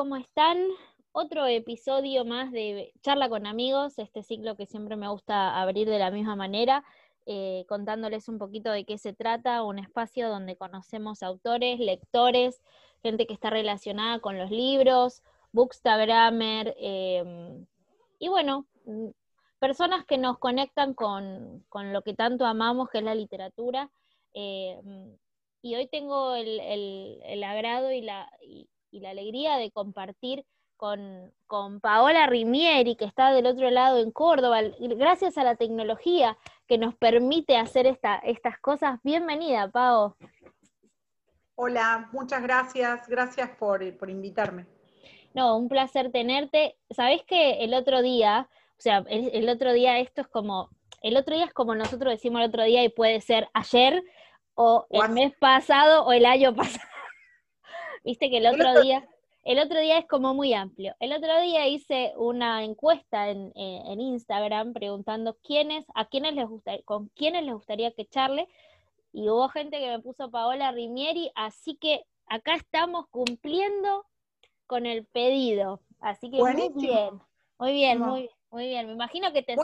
¿cómo están? Otro episodio más de Charla con amigos, este ciclo que siempre me gusta abrir de la misma manera, eh, contándoles un poquito de qué se trata, un espacio donde conocemos autores, lectores, gente que está relacionada con los libros, bookstagrammer, em, y bueno, mm, personas que nos conectan con, lo que tanto amamos, que es la literatura. Em, y hoy tengo el, agrado y la, la alegría de compartir con, con, Paola Rimieri, que está del otro lado en Córdoba, gracias a la tecnología que nos permite hacer esta, estas cosas. Bienvenida, Pao. Hola, muchas gracias, gracias por, invitarme. No, un placer tenerte. Sabés que el otro día, o sea, el, otro día esto es como, el otro día es como nosotros decimos el otro día y puede ser ayer o el mes pasado o el año pasado. Viste que el otro día, el otro día es como muy amplio. El otro día hice una encuesta en, eh, Instagram preguntando quiénes, a quiénes les gustaría, con quiénes les gustaría que charle, y hubo gente que me puso Paola Rimieri, así que acá estamos cumpliendo con el pedido. Así que muy bien, muy bien, muy, muy bien. Me imagino que te,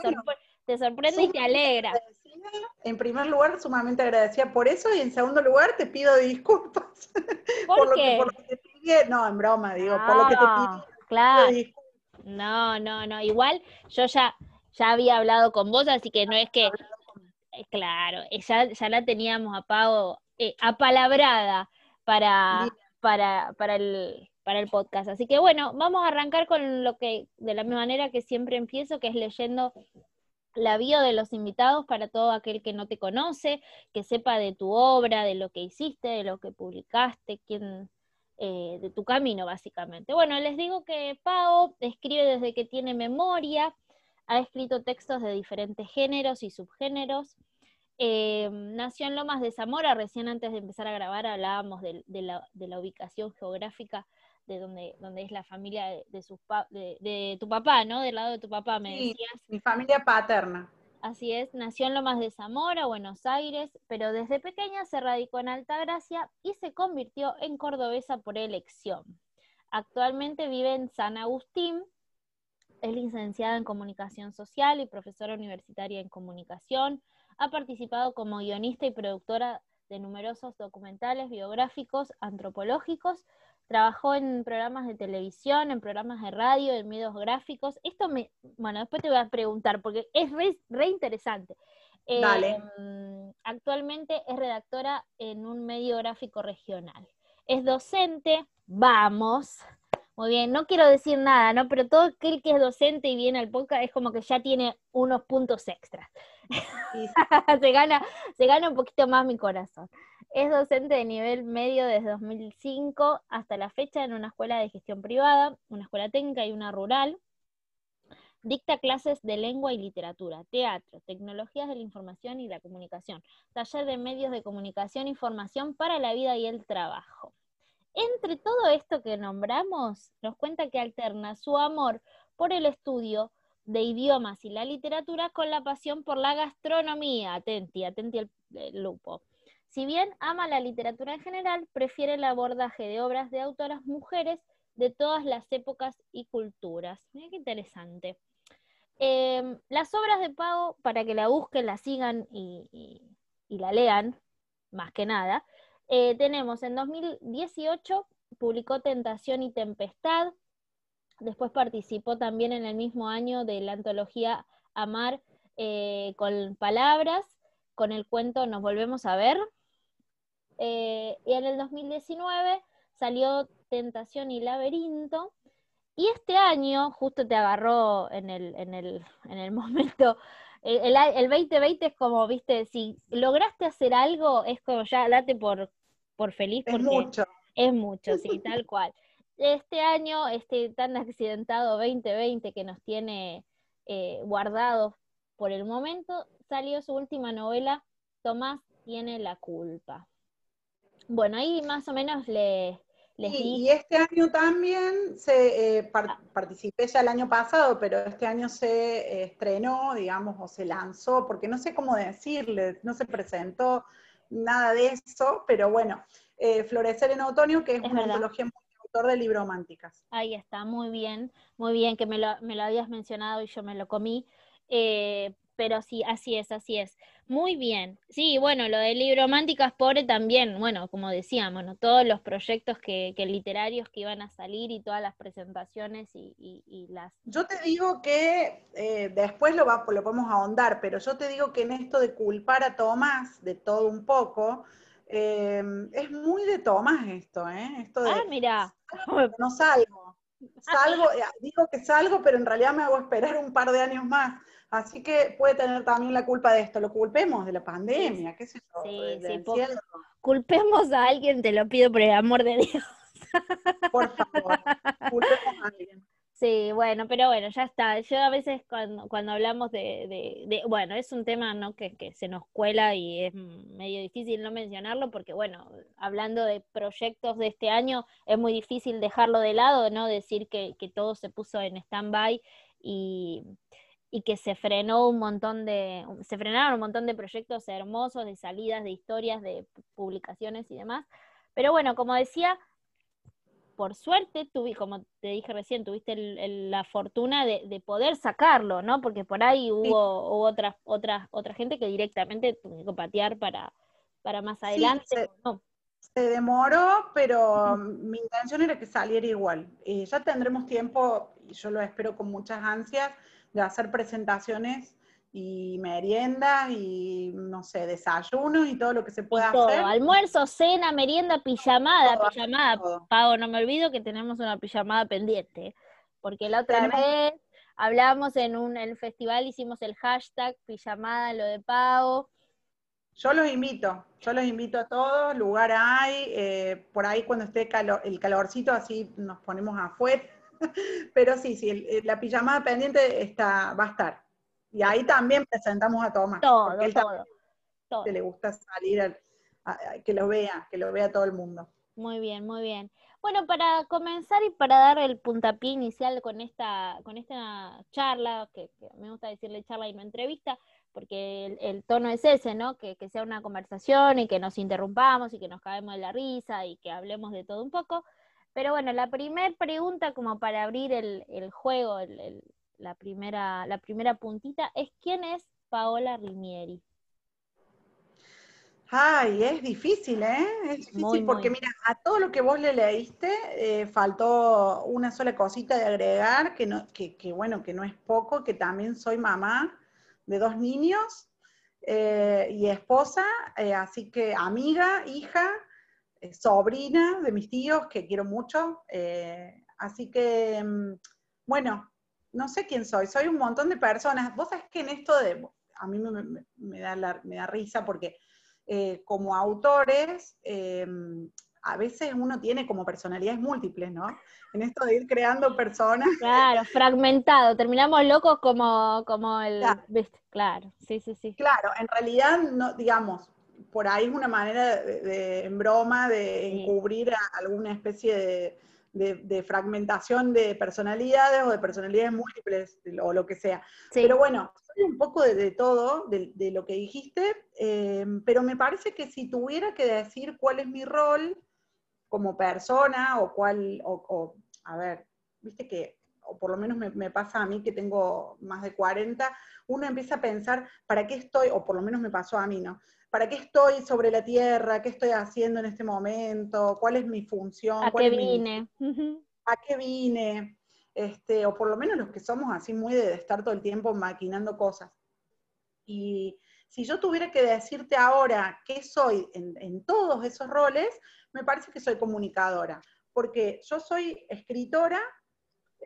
te sorprende y te alegra. En primer lugar, sumamente agradecida por eso, y en segundo lugar, te pido disculpas por, Lo, que, te pide. No, en broma, digo, por lo que te ah, pide. Claro. No, no, no. Igual yo ya, ya había hablado con vos, así que no es que. Eh, claro, eh, ya, ya la teníamos a eh, apalabrada para, para, para el para el podcast. Así que bueno, vamos a arrancar con lo que, de la misma manera que siempre empiezo, que es leyendo la bio de los invitados para todo aquel que no te conoce, que sepa de tu obra, de lo que hiciste, de lo que publicaste, quién, eh, de tu camino básicamente. Bueno, les digo que Pau escribe desde que tiene memoria, ha escrito textos de diferentes géneros y subgéneros. Eh, nació en Lomas de Zamora, recién antes de empezar a grabar hablábamos de, la, de la ubicación geográfica de donde, donde es la familia de, de, de, tu papá, ¿no? Del lado de tu papá, me sí, Mi familia paterna. Así es, nació en Lomas de Zamora, Buenos Aires, pero desde pequeña se radicó en Altagracia y se convirtió en cordobesa por elección. Actualmente vive en San Agustín, es licenciada en comunicación social y profesora universitaria en comunicación. Ha participado como guionista y productora de numerosos documentales biográficos, antropológicos trabajó en programas de televisión, en programas de radio, en medios gráficos. Esto me, bueno, después te voy a preguntar porque es re, interesante. Dale. Em, actualmente es redactora en un medio gráfico regional. Es docente, vamos. Muy bien, no quiero decir nada, ¿no? Pero todo aquel que es docente y viene al podcast es como que ya tiene unos puntos extras. se, gana, se gana un poquito más mi corazón. Es docente de nivel medio desde 2005 hasta la fecha en una escuela de gestión privada, una escuela técnica y una rural. Dicta clases de lengua y literatura, teatro, tecnologías de la información y la comunicación, taller de medios de comunicación y formación para la vida y el trabajo. Entre todo esto que nombramos, nos cuenta que alterna su amor por el estudio de idiomas y la literatura con la pasión por la gastronomía. Atenti, atenti el lupo. Si bien ama la literatura en general, prefiere el abordaje de obras de autoras mujeres de todas las épocas y culturas. Mira qué interesante. Em, las obras de Pau, para que la busquen, la sigan y, la lean, más que nada, eh, tenemos en 2018 publicó Tentación y Tempestad, después participó también en el mismo año de la antología Amar eh, con Palabras, con el cuento Nos Volvemos a Ver, eh, y en el 2019 salió Tentación y Laberinto. Y este año, justo te agarró en el, en el, en el momento, el, el, 2020 es como, viste, si lograste hacer algo, es como ya date por, por feliz. Porque es mucho. Es mucho, sí, tal cual. Este año, este tan accidentado 2020 que nos tiene eh, guardados por el momento, salió su última novela, Tomás tiene la culpa. Bueno, ahí más o menos le, les Y este año también se eh, ah. participé ya el año pasado, pero este año se estrenó, digamos, o se lanzó, porque no sé cómo decirle, no se presentó nada de eso, pero bueno, eh, Florecer en Otoño, que es una antología muy autor de Librománticas. Ahí está, muy bien, muy bien que me lo, me lo habías mencionado y yo me lo comí. Eh, pero sí, así es, así es. Muy bien. Sí, bueno, lo del libro Mánticas Pobre también, bueno, como decíamos, ¿no? todos los proyectos que, literarios que iban a salir y todas las presentaciones y, las... Yo te digo que eh, después lo, va, lo podemos ahondar, pero yo te digo que en esto de culpar a Tomás de todo un poco, eh, es muy de Tomás esto, ¿eh? Esto de, ah, mira. No salgo. Salgo, eh, digo que salgo, pero en realidad me hago esperar un par de años más. Así que puede tener también la culpa de esto. Lo culpemos de la pandemia, qué sé yo, sí, sí, Culpemos a alguien, te lo pido por el amor de Dios. Por favor, culpemos a alguien. Sí, bueno, pero bueno, ya está. Yo a veces cuando, cuando hablamos de, de, bueno, es un tema ¿no? que, que, se nos cuela y es medio difícil no mencionarlo porque, bueno, hablando de proyectos de este año, es muy difícil dejarlo de lado, ¿no? Decir que, que todo se puso en stand-by y, y que se frenó un montón de, se frenaron un montón de proyectos hermosos, de salidas, de historias, de publicaciones y demás. Pero bueno, como decía, por suerte, tuve, como te dije recién, tuviste la fortuna de, poder sacarlo, ¿no? Porque por ahí hubo, otra, otra, otra gente que directamente tuvo que patear para, para más adelante. se, se, demoró, pero mi intención era que saliera igual. y ya tendremos tiempo, y yo lo espero con muchas ansias, de hacer presentaciones y merienda y no sé, desayunos y todo lo que se pueda hacer. Almuerzo, cena, merienda, pijamada, pijamada. Pago, no me olvido que tenemos una pijamada pendiente, porque la otra vez hablamos en un el festival, hicimos el hashtag pijamada, lo de Pago. Yo los invito, yo los invito a todos, lugar hay, eh, por ahí cuando esté el calorcito así nos ponemos afuera Pero sí, sí, la pijamada pendiente está, va a estar. Y ahí también presentamos a Tomás. Todo, todo, Que le gusta salir, que lo vea, que lo vea todo el mundo. Muy bien, muy bien. Bueno, para comenzar y para dar el puntapié inicial con esta, con esta charla, que, me gusta decirle charla y no entrevista, porque el, tono es ese, ¿no? Que, que, sea una conversación y que nos interrumpamos y que nos caemos de la risa y que hablemos de todo un poco. Pero bueno, la primera pregunta como para abrir el, juego, la, primera, la primera puntita, es ¿quién es Paola Rimieri? Ay, es difícil, ¿eh? Es difícil porque mira, a todo lo que vos le leíste eh, faltó una sola cosita de agregar, que, no, que, bueno, que no es poco, que también soy mamá de dos niños eh, y esposa, eh, así que amiga, hija, sobrina de mis tíos, que quiero mucho. Eh, así que, mm, bueno, no sé quién soy, soy un montón de personas. Vos sabés que en esto de, a mí me, da, me da, risa porque eh, como autores, a veces uno tiene como personalidades múltiples, ¿no? En esto de ir creando personas. Claro, fragmentado, terminamos locos como, como el... Claro. claro, sí, sí, sí. Claro, en realidad, no, digamos, por ahí es una manera de, en broma de encubrir alguna especie de, fragmentación de personalidades o de personalidades múltiples o lo que sea. Pero bueno, soy un poco de, todo, de, lo que dijiste, em, pero me parece que si tuviera que decir cuál es mi rol como persona o cuál, o, a ver, viste que, o por lo menos me, me pasa a mí que tengo más de 40, uno empieza a pensar, ¿para qué estoy? O por lo menos me pasó a mí, ¿no? ¿Para qué estoy sobre la tierra? ¿Qué estoy haciendo en este momento? ¿Cuál es mi función? ¿A qué vine? ¿A qué vine? Este, o por lo menos los que somos así muy de estar todo el tiempo maquinando cosas. Y si yo tuviera que decirte ahora qué soy en todos esos roles, me parece que soy comunicadora, porque yo soy escritora,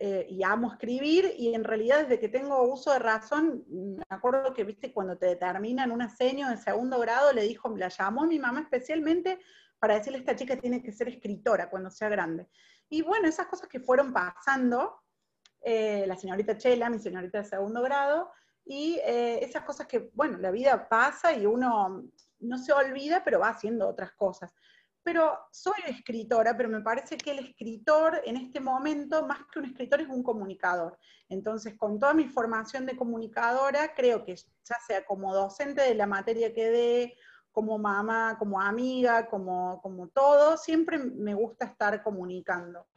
eh, y amo escribir, y en realidad desde que tengo uso de razón, me acuerdo que, viste, cuando te determinan una seño de segundo grado, le dijo, la llamó mi mamá especialmente para decirle esta chica tiene que ser escritora cuando sea grande. Y bueno, esas cosas que fueron pasando, eh, la señorita Chela, mi señorita de segundo grado, y eh, esas cosas que, bueno, la vida pasa y uno no se olvida, pero va haciendo otras cosas pero soy escritora, pero me parece que el escritor en este momento, más que un escritor, es un comunicador. Entonces, con toda mi formación de comunicadora, creo que ya sea como docente de la materia que dé, como mamá, como amiga, como, como todo, siempre me gusta estar comunicando.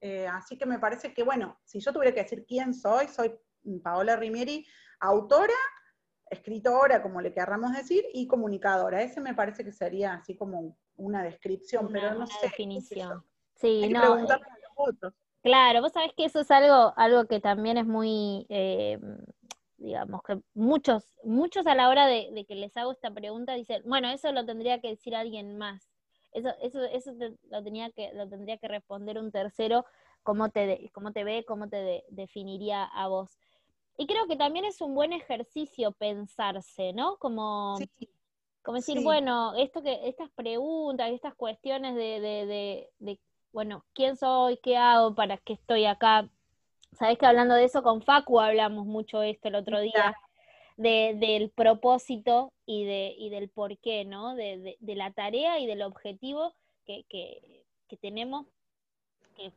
Eh, así que me parece que, bueno, si yo tuviera que decir quién soy, soy Paola Rimieri, autora, escritora, como le querramos decir, y comunicadora. Ese me parece que sería así como una descripción, pero no sé. definición. Sí, no. Eh, claro, vos sabés que eso es algo, algo que también es muy, eh, digamos, que muchos, muchos a la hora de, que les hago esta pregunta dicen, bueno, eso lo tendría que decir alguien más. Eso, eso, eso lo tenía que, lo tendría que responder un tercero, cómo te, cómo te ve, cómo te definiría a vos. Y creo que también es un buen ejercicio pensarse, ¿no? Como, como decir, bueno, esto que, estas preguntas, estas cuestiones de, de, de, bueno, ¿quién soy? ¿Qué hago? ¿Para qué estoy acá? Sabés que hablando de eso con Facu hablamos mucho esto el otro día, de, del propósito y, de, y del por qué, ¿no? De, de, la tarea y del objetivo que, que, que tenemos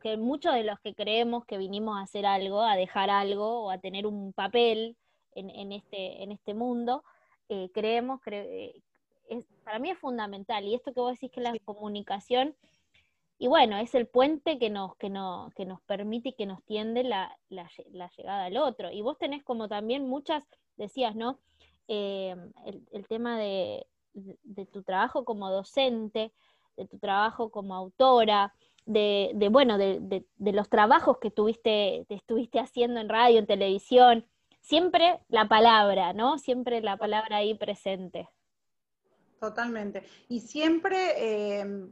que, muchos de los que creemos que vinimos a hacer algo, a dejar algo o a tener un papel en, este, en este mundo, eh, creemos, que eh, para mí es fundamental. Y esto que vos decís que la comunicación, y bueno, es el puente que nos, que no, que nos permite y que nos tiende la, la, llegada al otro. Y vos tenés como también muchas, decías, ¿no? Eh, el, tema de, de, tu trabajo como docente, de tu trabajo como autora, de, de bueno, de, de, los trabajos que tuviste, te estuviste haciendo en radio, en televisión, siempre la palabra, ¿no? Siempre la palabra ahí presente. Totalmente. Y siempre, em,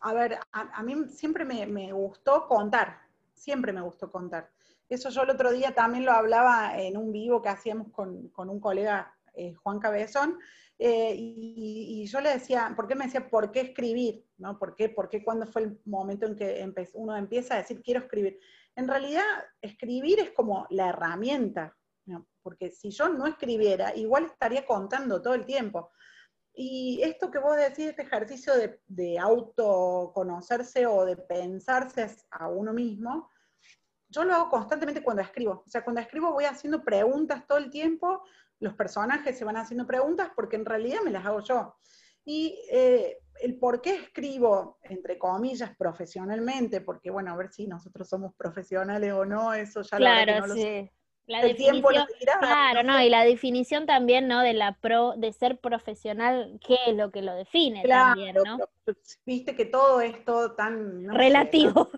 a ver, a, mí siempre me, gustó contar, siempre me gustó contar. Eso yo el otro día también lo hablaba en un vivo que hacíamos con, con un colega, eh, Juan Cabezón, eh, y, yo le decía, ¿por qué me decía, ¿por qué escribir? ¿No? ¿Por qué, por qué cuando fue el momento en que uno empieza a decir, quiero escribir? En realidad, escribir es como la herramienta, porque si yo no escribiera, igual estaría contando todo el tiempo. Y esto que vos decís, este ejercicio de, de autoconocerse o de pensarse a uno mismo, yo lo hago constantemente cuando escribo. O sea, cuando escribo voy haciendo preguntas todo el tiempo los personajes se van haciendo preguntas porque en realidad me las hago yo. Y eh, el por qué escribo, entre comillas, profesionalmente, porque bueno, a ver si nosotros somos profesionales o no, eso ya claro, lo sí. La el tiempo Claro, no, y la definición también, ¿no? De la pro, de ser profesional, ¿qué es lo que lo define también, ¿no? Viste que todo esto tan relativo.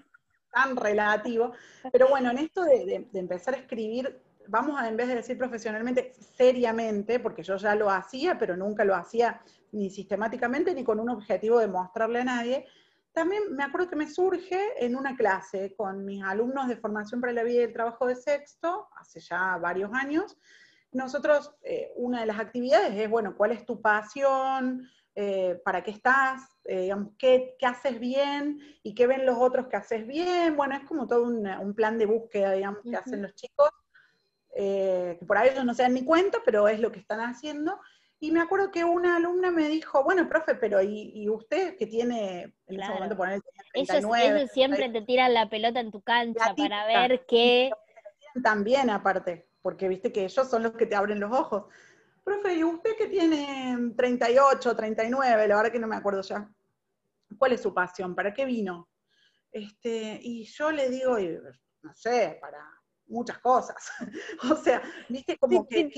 tan relativo. Pero bueno, en esto de empezar a escribir vamos a, en vez de decir profesionalmente, seriamente, porque yo ya lo hacía, pero nunca lo hacía ni sistemáticamente ni con un objetivo de mostrarle a nadie, también me acuerdo que me surge en una clase con mis alumnos de formación para la vida y el trabajo de sexto, hace ya varios años. Nosotros, eh, una de las actividades es, bueno, ¿cuál es tu pasión? Eh, ¿Para qué estás? Eh, digamos, ¿qué, ¿qué, haces bien? ¿Y qué ven los otros que haces bien? Bueno, es como todo un, un plan de búsqueda, digamos, que hacen los chicos eh, que por ahí ellos no se dan ni cuenta, pero es lo que están haciendo. Y me acuerdo que una alumna me dijo, bueno, profe, pero ¿y, usted que tiene, en ese momento poner 39? Ellos, siempre te tiran la pelota en tu cancha para ver qué... También aparte, porque viste que ellos son los que te abren los ojos. Profe, ¿y usted que tiene 38, 39? La verdad que no me acuerdo ya. ¿Cuál es su pasión? ¿Para qué vino? Este, y yo le digo, no sé, para muchas cosas. o sea, viste como que...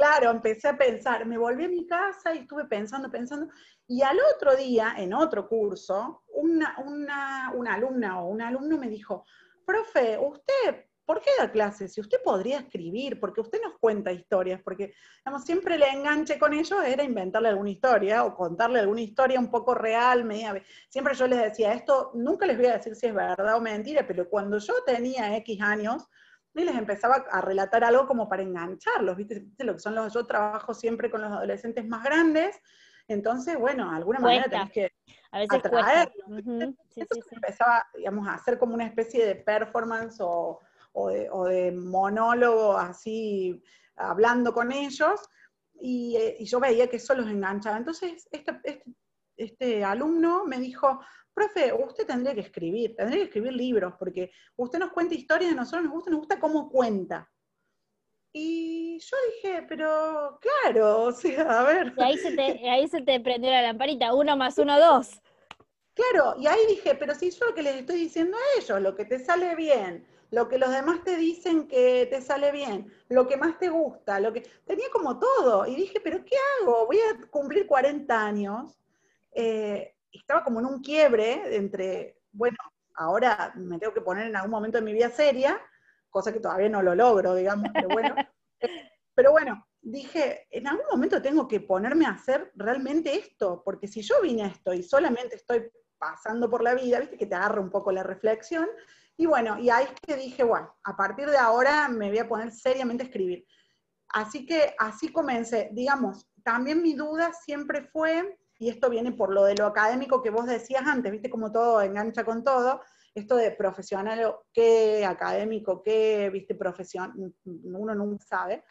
claro, empecé a pensar, me volví a mi casa y estuve pensando, pensando, y al otro día, en otro curso, una, una, una alumna o un alumno me dijo, profe, usted ¿por qué da clases? Si usted podría escribir, porque usted nos cuenta historias, porque digamos, siempre le enganche con ellos era inventarle alguna historia o contarle alguna historia un poco real, media. Siempre yo les decía, esto nunca les voy a decir si es verdad o mentira, pero cuando yo tenía X años, y les empezaba a relatar algo como para engancharlos, ¿viste? Lo que son los, yo trabajo siempre con los adolescentes más grandes, entonces, bueno, de alguna manera tenés que a veces atraerlos. empezaba, digamos, a hacer como una especie de performance o, o de, monólogo así hablando con ellos, eh, y, yo veía que eso los enganchaba. Entonces, este, este, este, alumno me dijo, profe, usted tendría que escribir, tendría que escribir libros, porque usted nos cuenta historias, de nosotros nos gusta, nos gusta cómo cuenta. Y yo dije, pero claro, o sea, a ver. Y ahí se te, ahí se te prendió la lamparita, uno más uno, dos. Claro, y ahí dije, pero si yo lo que les estoy diciendo a ellos, lo que te sale bien, lo que los demás te dicen que te sale bien, lo que más te gusta, lo que tenía como todo. Y dije, pero ¿qué hago? Voy a cumplir 40 años. Eh, estaba como en un quiebre entre, bueno, ahora me tengo que poner en algún momento de mi vida seria, cosa que todavía no lo logro, digamos, pero bueno. pero bueno, dije, en algún momento tengo que ponerme a hacer realmente esto, porque si yo vine a esto y solamente estoy pasando por la vida, viste que te agarra un poco la reflexión, y bueno, y ahí es que dije, bueno, a partir de ahora me voy a poner seriamente a escribir. Así que así comencé, digamos, también mi duda siempre fue, y esto viene por lo de lo académico que vos decías antes, viste como todo engancha con todo, esto de profesional, qué, académico, qué, viste, profesión, uno nunca sabe.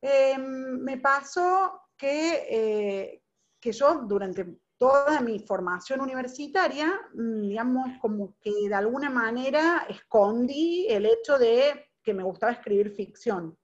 Em, me pasó que, eh, que yo durante toda mi formación universitaria, mm, digamos, como que de alguna manera escondí el hecho de que me gustaba escribir ficción.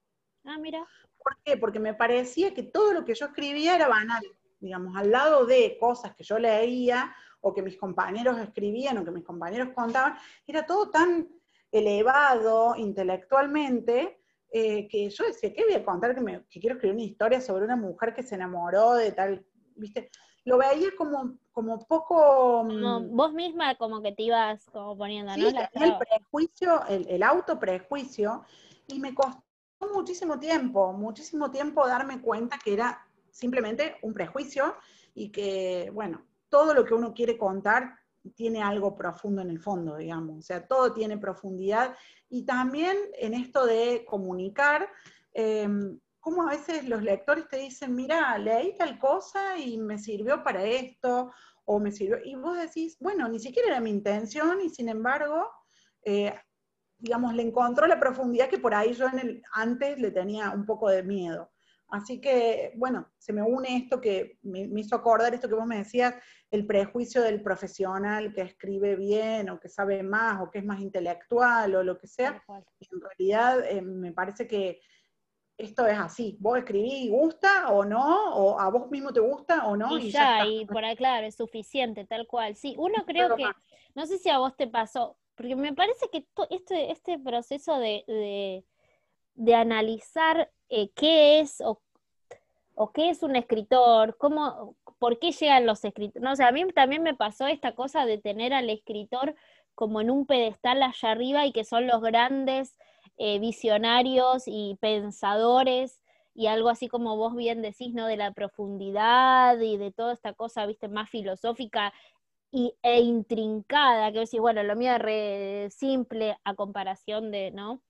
Ah, mira. ¿Por qué? Porque me parecía que todo lo que yo escribía era banal, digamos, al lado de cosas que yo leía o que mis compañeros escribían o que mis compañeros contaban, era todo tan elevado intelectualmente eh, que yo decía, ¿qué voy a contar? Que, que quiero escribir una historia sobre una mujer que se enamoró de tal, ¿viste? lo veía como, como poco... Como mm, vos misma como que te ibas como poniendo, ¿no? el prejuicio, el, el autoprejuicio, y me costó muchísimo tiempo, muchísimo tiempo darme cuenta que era simplemente un prejuicio y que, bueno, todo lo que uno quiere contar tiene algo profundo en el fondo, digamos, o sea, todo tiene profundidad. Y también en esto de comunicar, em, cómo a veces los lectores te dicen, mira, leí tal cosa y me sirvió para esto, o me sirvió, y vos decís, bueno, ni siquiera era mi intención, y sin embargo, eh, digamos, le encontró la profundidad que por ahí yo en el, antes le tenía un poco de miedo. Así que, bueno, se me une esto que me, me, hizo acordar esto que vos me decías, el prejuicio del profesional que escribe bien o que sabe más o que es más intelectual o lo que sea. En realidad, eh, me parece que esto es así, vos escribís y gusta o no, o a vos mismo te gusta o no. Y, ya, y por ahí, claro, es suficiente, tal cual. Sí, uno creo que, no sé si a vos te pasó, porque me parece que este, este proceso de, de, analizar eh, qué es o, o, qué es un escritor, cómo, por qué llegan los escritores. No, o sea, a mí también me pasó esta cosa de tener al escritor como en un pedestal allá arriba y que son los grandes eh, visionarios y pensadores y algo así como vos bien decís, ¿no? De la profundidad y de toda esta cosa, viste, más filosófica y, e intrincada, que decís, bueno, lo mío es re simple a comparación de, ¿no?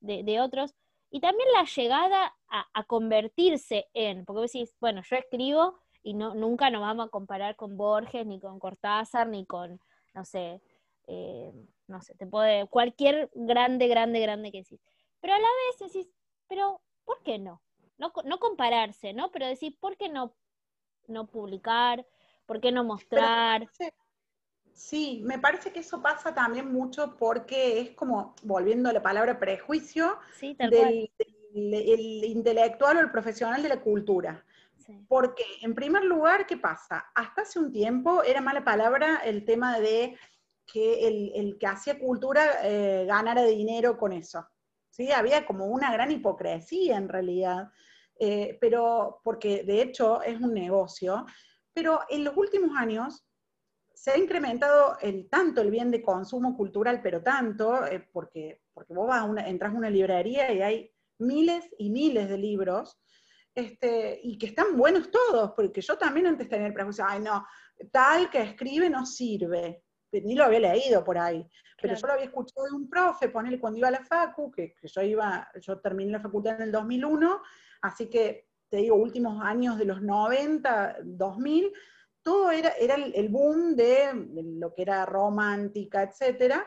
De, otros. Y también la llegada a, convertirse en, porque vos decís, bueno, yo escribo y no, nunca nos vamos a comparar con Borges, ni con Cortázar, ni con, no sé, eh, no sé, te puede, cualquier grande, grande, grande que decís. Pero a la vez decís, pero ¿por qué no? No, no compararse, ¿no? Pero decir, ¿por qué no, no publicar? ¿Por qué no mostrar? Sí, me parece que eso pasa también mucho porque es como, volviendo a la palabra prejuicio, del, el intelectual o el profesional de la cultura. Porque, en primer lugar, ¿qué pasa? Hasta hace un tiempo era mala palabra el tema de que el, que hacía cultura eh, ganara dinero con eso. ¿sí? Había como una gran hipocresía en realidad, eh, pero porque de hecho es un negocio, pero en los últimos años se ha incrementado el, tanto el bien de consumo cultural, pero tanto, eh, porque, porque vos vas a una, entras a una librería y hay miles y miles de libros, este, y que están buenos todos, porque yo también antes tenía el prejuicio, ay no, tal que escribe no sirve, ni lo había leído por ahí, pero yo lo había escuchado de un profe, ponerle cuando iba a la facu, que, yo iba, yo terminé la facultad en el 2001, así que te digo, últimos años de los 90, 2000, todo era, era el, boom de, lo que era romántica, etcétera,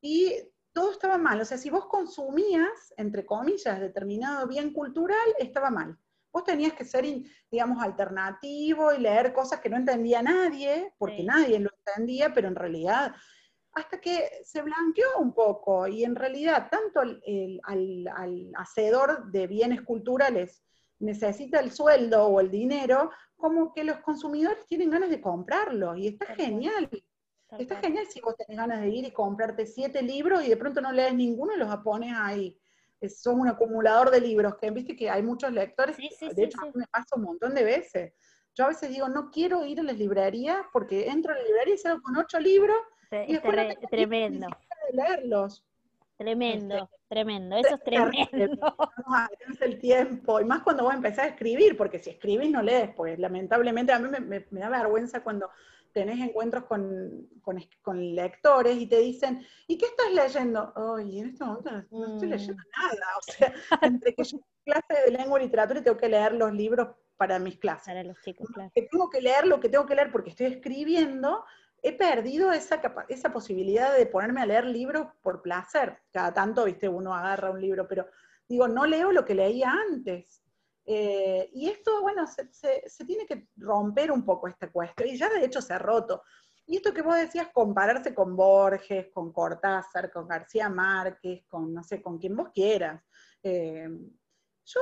y todo estaba mal. O sea, si vos consumías, entre comillas, determinado bien cultural, estaba mal. Vos tenías que ser, digamos, alternativo y leer cosas que no entendía nadie, porque nadie lo entendía, pero en realidad, hasta que se blanqueó un poco, y en realidad tanto al, hacedor de bienes culturales necesita el sueldo o el dinero, como que los consumidores tienen ganas de comprarlo y está genial. Está genial si vos tenés ganas de ir y comprarte siete libros y de pronto no lees ninguno y los pones ahí. Son un acumulador de libros, que viste que hay muchos lectores, de hecho a mí me pasa un montón de veces. Yo a veces digo, no quiero ir a las librerías porque entro a la librería y salgo con ocho libros y después no tremendo. De leerlos. Tremendo, este, tremendo, eso es tremendo. No el tiempo, y más cuando vos empezás a escribir, porque si escribís no lees, pues lamentablemente a mí me, da vergüenza cuando tenés encuentros con, lectores y te dicen, ¿y qué estás leyendo? Ay, en este momento no, estoy leyendo mm. nada, o sea, entre que yo clase de lengua y literatura y tengo que leer los libros para mis clases. Para los chicos, claro. Que tengo que leer lo que tengo que leer porque estoy escribiendo, he perdido esa, esa posibilidad de ponerme a leer libros por placer. Cada tanto, viste, uno agarra un libro, pero digo, no leo lo que leía antes. Eh, y esto, bueno, se, tiene que romper un poco esta cuestión, y ya de hecho se ha roto. Y esto que vos decías, compararse con Borges, con Cortázar, con García Márquez, con, no sé, con quien vos quieras. Eh, yo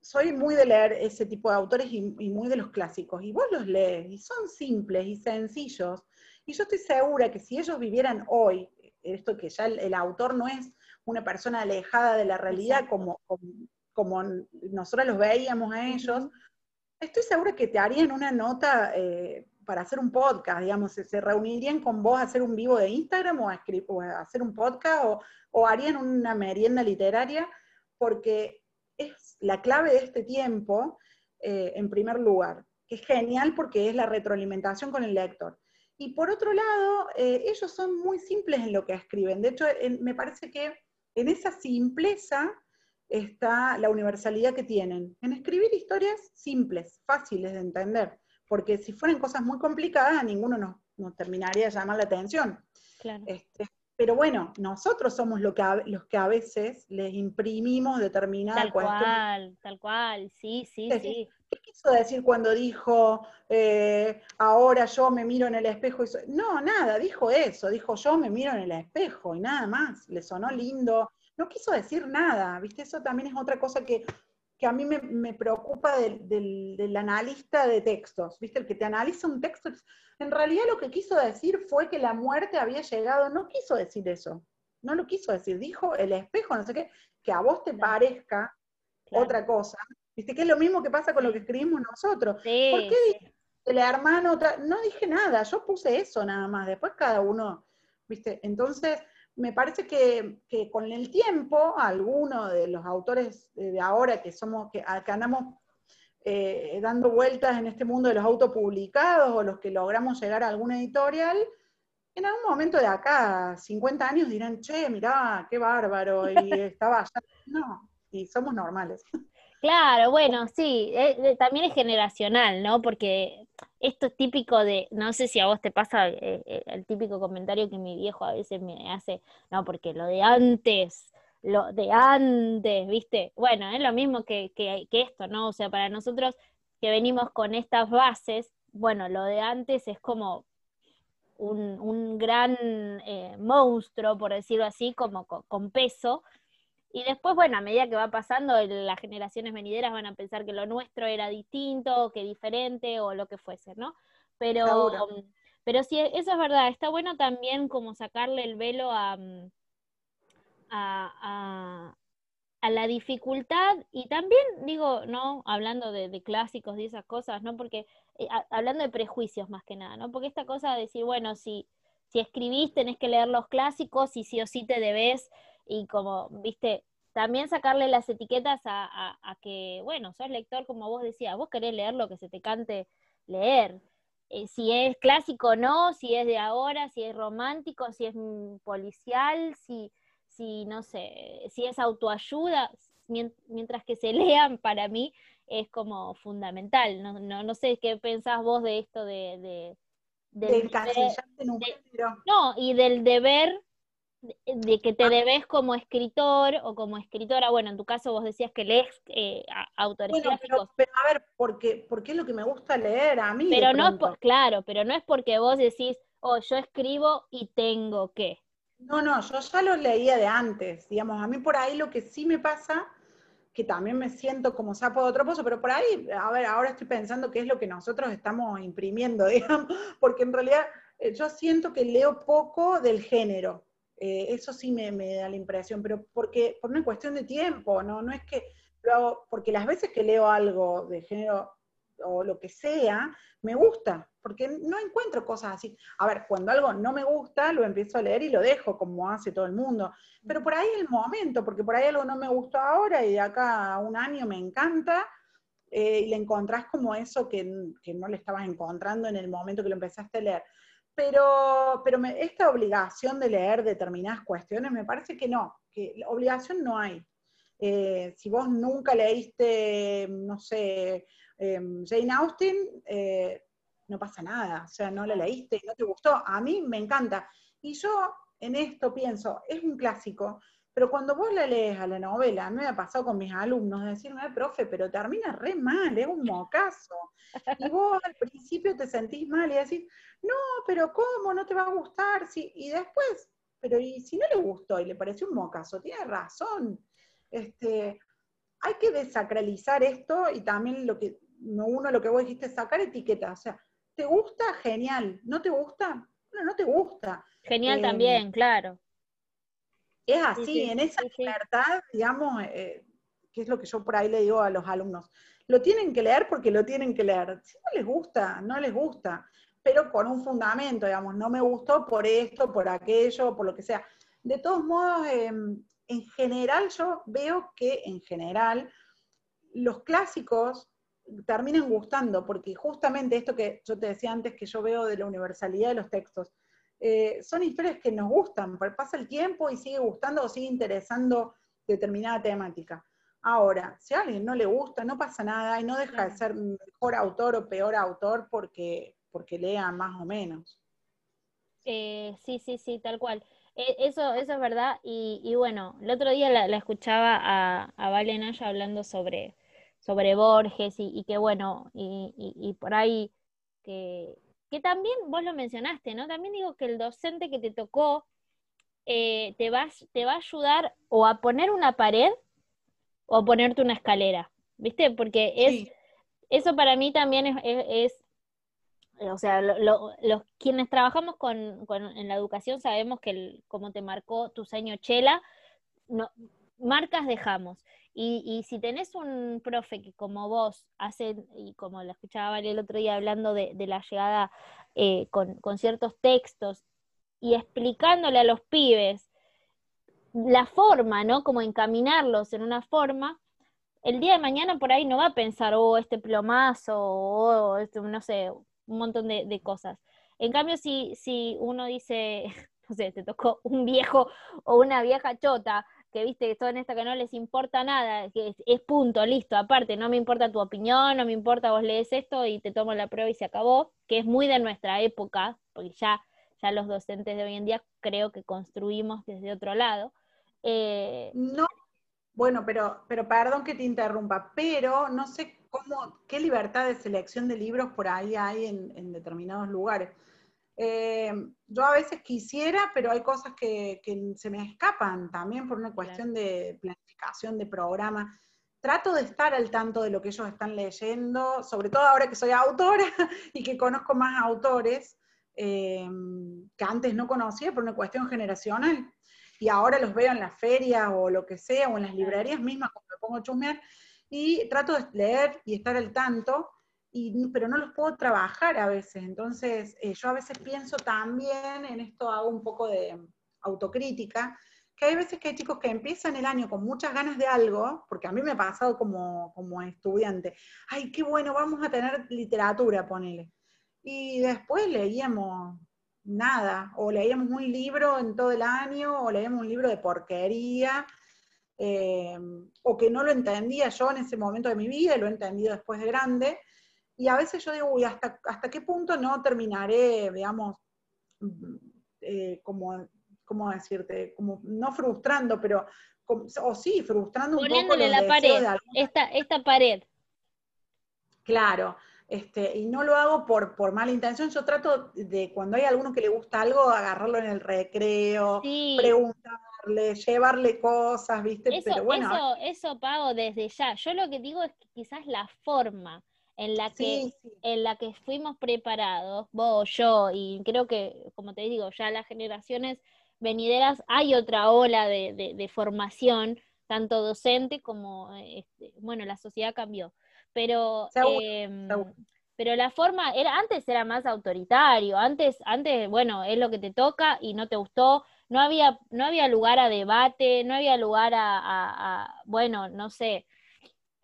soy muy de leer ese tipo de autores y, y, muy de los clásicos, y vos los lees, y son simples y sencillos, y yo estoy segura que si ellos vivieran hoy, esto que ya el, autor no es una persona alejada de la realidad como, como, nosotros los veíamos a ellos, estoy segura que te harían una nota eh, para hacer un podcast, digamos, se, reunirían con vos a hacer un vivo de Instagram o a, hacer un podcast o, o, harían una merienda literaria, porque es la clave de este tiempo, eh, en primer lugar, que es genial porque es la retroalimentación con el lector. Y por otro lado, eh, ellos son muy simples en lo que escriben. De hecho, me parece que en esa simpleza está la universalidad que tienen, en escribir historias simples, fáciles de entender, porque si fueran cosas muy complicadas, a ninguno nos, terminaría de llamar la atención. Este, pero bueno, nosotros somos lo que los que a veces les imprimimos determinada tal cuestión. Tal cual, tal cual, sí, sí, sí. ¿Qué quiso decir cuando dijo, eh, ahora yo me miro en el espejo? Y no, nada, dijo eso, dijo yo me miro en el espejo y nada más, le sonó lindo. No quiso decir nada, ¿viste? Eso también es otra cosa que, a mí me, preocupa del, analista de textos, ¿viste? El que te analiza un texto, en realidad lo que quiso decir fue que la muerte había llegado, no quiso decir eso, no lo quiso decir, dijo el espejo, no sé qué, que a vos te parezca otra cosa, ¿Viste? Que es lo mismo que pasa con lo que escribimos nosotros. ¿Por qué dije el hermano? Otra? No dije nada, yo puse eso nada más. Después cada uno, ¿viste? Entonces, me parece que, con el tiempo, algunos de los autores de ahora que somos, que, andamos eh, dando vueltas en este mundo de los autopublicados o los que logramos llegar a alguna editorial, en algún momento de acá, 50 años, dirán, che, mirá, qué bárbaro, y estaba allá. No, y somos normales. Claro, bueno, sí, eh, eh, también es generacional, ¿no? Porque esto es típico de, no sé si a vos te pasa eh, el típico comentario que mi viejo a veces me hace, no, porque lo de antes, lo de antes, ¿viste? Bueno, es lo mismo que, que, esto, ¿no? O sea, para nosotros que venimos con estas bases, bueno, lo de antes es como un, un gran monstruo, por decirlo así, como con peso, y después, bueno, a medida que va pasando, las generaciones venideras van a pensar que lo nuestro era distinto, que diferente o lo que fuese, ¿no? Pero, pero sí, eso es verdad. Está bueno también como sacarle el velo a, mm, a, la dificultad y también, digo, ¿no? Hablando de, clásicos y esas cosas, ¿no? Porque, eh, hablando de prejuicios más que nada, ¿no? Porque esta cosa de decir, bueno, si, si escribís tenés que leer los clásicos y sí o sí te debes y como, viste, también sacarle las etiquetas a, que, bueno, sos lector, como vos decías, vos querés leer lo que se te cante leer. Eh, si es clásico o no, si es de ahora, si es romántico, si es policial, si, si no sé, si es autoayuda, mientras que se lean para mí es como fundamental. No, no, no sé qué pensás vos de esto de... de, de, no, y del deber de que te ah. debes como escritor o como escritora, bueno, en tu caso vos decías que lees eh, autores Pero, a ver, porque, porque es lo que me gusta leer a mí. Pero no es claro, pero no es porque vos decís, oh, yo escribo y tengo que. No, no, yo ya lo leía de antes, digamos, a mí por ahí lo que sí me pasa que también me siento como sapo de otro pozo, pero por ahí, a ver, ahora estoy pensando qué es lo que nosotros estamos imprimiendo, digamos, porque en realidad eh, yo siento que leo poco del género. Eh, eso sí me, da la impresión, pero porque por una cuestión de tiempo, ¿no? No es que porque las veces que leo algo de género o lo que sea, me gusta, porque no encuentro cosas así. A ver, cuando algo no me gusta, lo empiezo a leer y lo dejo, como hace todo el mundo. Pero por ahí el momento, porque por ahí algo no me gustó ahora y de acá a un año me encanta, eh, y le encontrás como eso que, no le estabas encontrando en el momento que lo empezaste a leer. Pero, pero esta obligación de leer determinadas cuestiones, me parece que no, que obligación no hay. Eh, si vos nunca leíste, no sé, Em, Jane Austen, eh, no pasa nada, o sea, no la leíste, no te gustó, a mí me encanta. Y yo en esto pienso, es un clásico, pero cuando vos la lees a la novela, me ha pasado con mis alumnos de decirme, profe, pero termina re mal, es un mocazo. Y vos al principio te sentís mal y decís, no, pero ¿cómo? No te va a gustar. Sí, y después, pero ¿y si no le gustó y le pareció un mocazo? Tiene razón. Este, hay que desacralizar esto y también lo que uno lo que vos dijiste, sacar etiqueta. O sea, ¿te gusta? Genial. ¿No te gusta? No, no te gusta. Genial eh, también, claro. Es así, en esa libertad, digamos, eh, que es lo que yo por ahí le digo a los alumnos, lo tienen que leer porque lo tienen que leer. Si no les gusta, no les gusta, pero con un fundamento, digamos, no me gustó por esto, por aquello, por lo que sea. De todos modos, em, en general yo veo que en general los clásicos terminan gustando, porque justamente esto que yo te decía antes que yo veo de la universalidad de los textos, eh, son historias que nos gustan, pasa el tiempo y sigue gustando o sigue interesando determinada temática. Ahora, si a alguien no le gusta, no pasa nada y no deja de ser mejor autor o peor autor porque, porque lea más o menos. Eh, sí, sí, sí, tal cual. E, eso, eso es verdad. Y, bueno, el otro día la, escuchaba a, a Valen hablando sobre, sobre Borges y, que bueno, y, por ahí que, que, también vos lo mencionaste, ¿no? También digo que el docente que te tocó eh, te, va, te va a ayudar o a poner una pared o a ponerte una escalera, ¿viste? Porque es, eso para mí también es, o sea, los quienes trabajamos con, en la educación sabemos que el, como te marcó tu seño Chela, no, marcas dejamos. Y, si tenés un profe que como vos hace, y como la escuchaba el otro día hablando de, la llegada eh, con, ciertos textos y explicándole a los pibes la forma, ¿no? Como encaminarlos en una forma, el día de mañana por ahí no va a pensar, oh, este plomazo, oh, este, no sé, un montón de, de, cosas. En cambio, si, si uno dice, no sé, te tocó un viejo o una vieja chota que viste que son esto que no les importa nada, que es, punto, listo, aparte, no me importa tu opinión, no me importa vos lees esto y te tomo la prueba y se acabó, que es muy de nuestra época, porque ya, ya los docentes de hoy en día creo que construimos desde otro lado. Eh, no, bueno, pero, pero perdón que te interrumpa, pero no sé cómo, qué libertad de selección de libros por ahí hay en determinados lugares. Eh, yo a veces quisiera, pero hay cosas que, se me escapan también por una cuestión de planificación de programa. Trato de estar al tanto de lo que ellos están leyendo, sobre todo ahora que soy autora y que conozco más autores eh, que antes no conocía por una cuestión generacional. Y ahora los veo en las ferias o lo que sea, o en las librerías mismas, cuando me pongo a chusmear, y trato de leer y estar al tanto pero no los puedo trabajar a veces. Entonces, eh, yo a veces pienso también, en esto hago un poco de autocrítica, que hay veces que hay chicos que empiezan el año con muchas ganas de algo, porque a mí me ha pasado como, como estudiante, ay, qué bueno, vamos a tener literatura, ponele. Y después leíamos nada, o leíamos un libro en todo el año, o leíamos un libro de porquería, eh, o que no lo entendía yo en ese momento de mi vida, y lo he entendido después de grande, y a veces yo digo, uy, ¿hasta, hasta qué punto no terminaré, digamos, eh, como, ¿cómo decirte? Como, no frustrando, pero, o sí, frustrando un poco. la pared, esta, esta pared. Claro, este, y no lo hago por, por mala intención, yo trato de cuando hay alguno que le gusta algo, agarrarlo en el recreo, preguntarle, llevarle cosas, ¿viste? Eso, Pero bueno. Eso, eso pago desde ya. Yo lo que digo es que quizás la forma en la que, en la que fuimos preparados, vos, yo, y creo que, como te digo, ya las generaciones venideras hay otra ola de, formación, tanto docente como, este, bueno, la sociedad cambió. Pero, em, pero la forma, era, antes era más autoritario, antes, antes, bueno, es lo que te toca y no te gustó, no había, no había lugar a debate, no había lugar a bueno, no sé,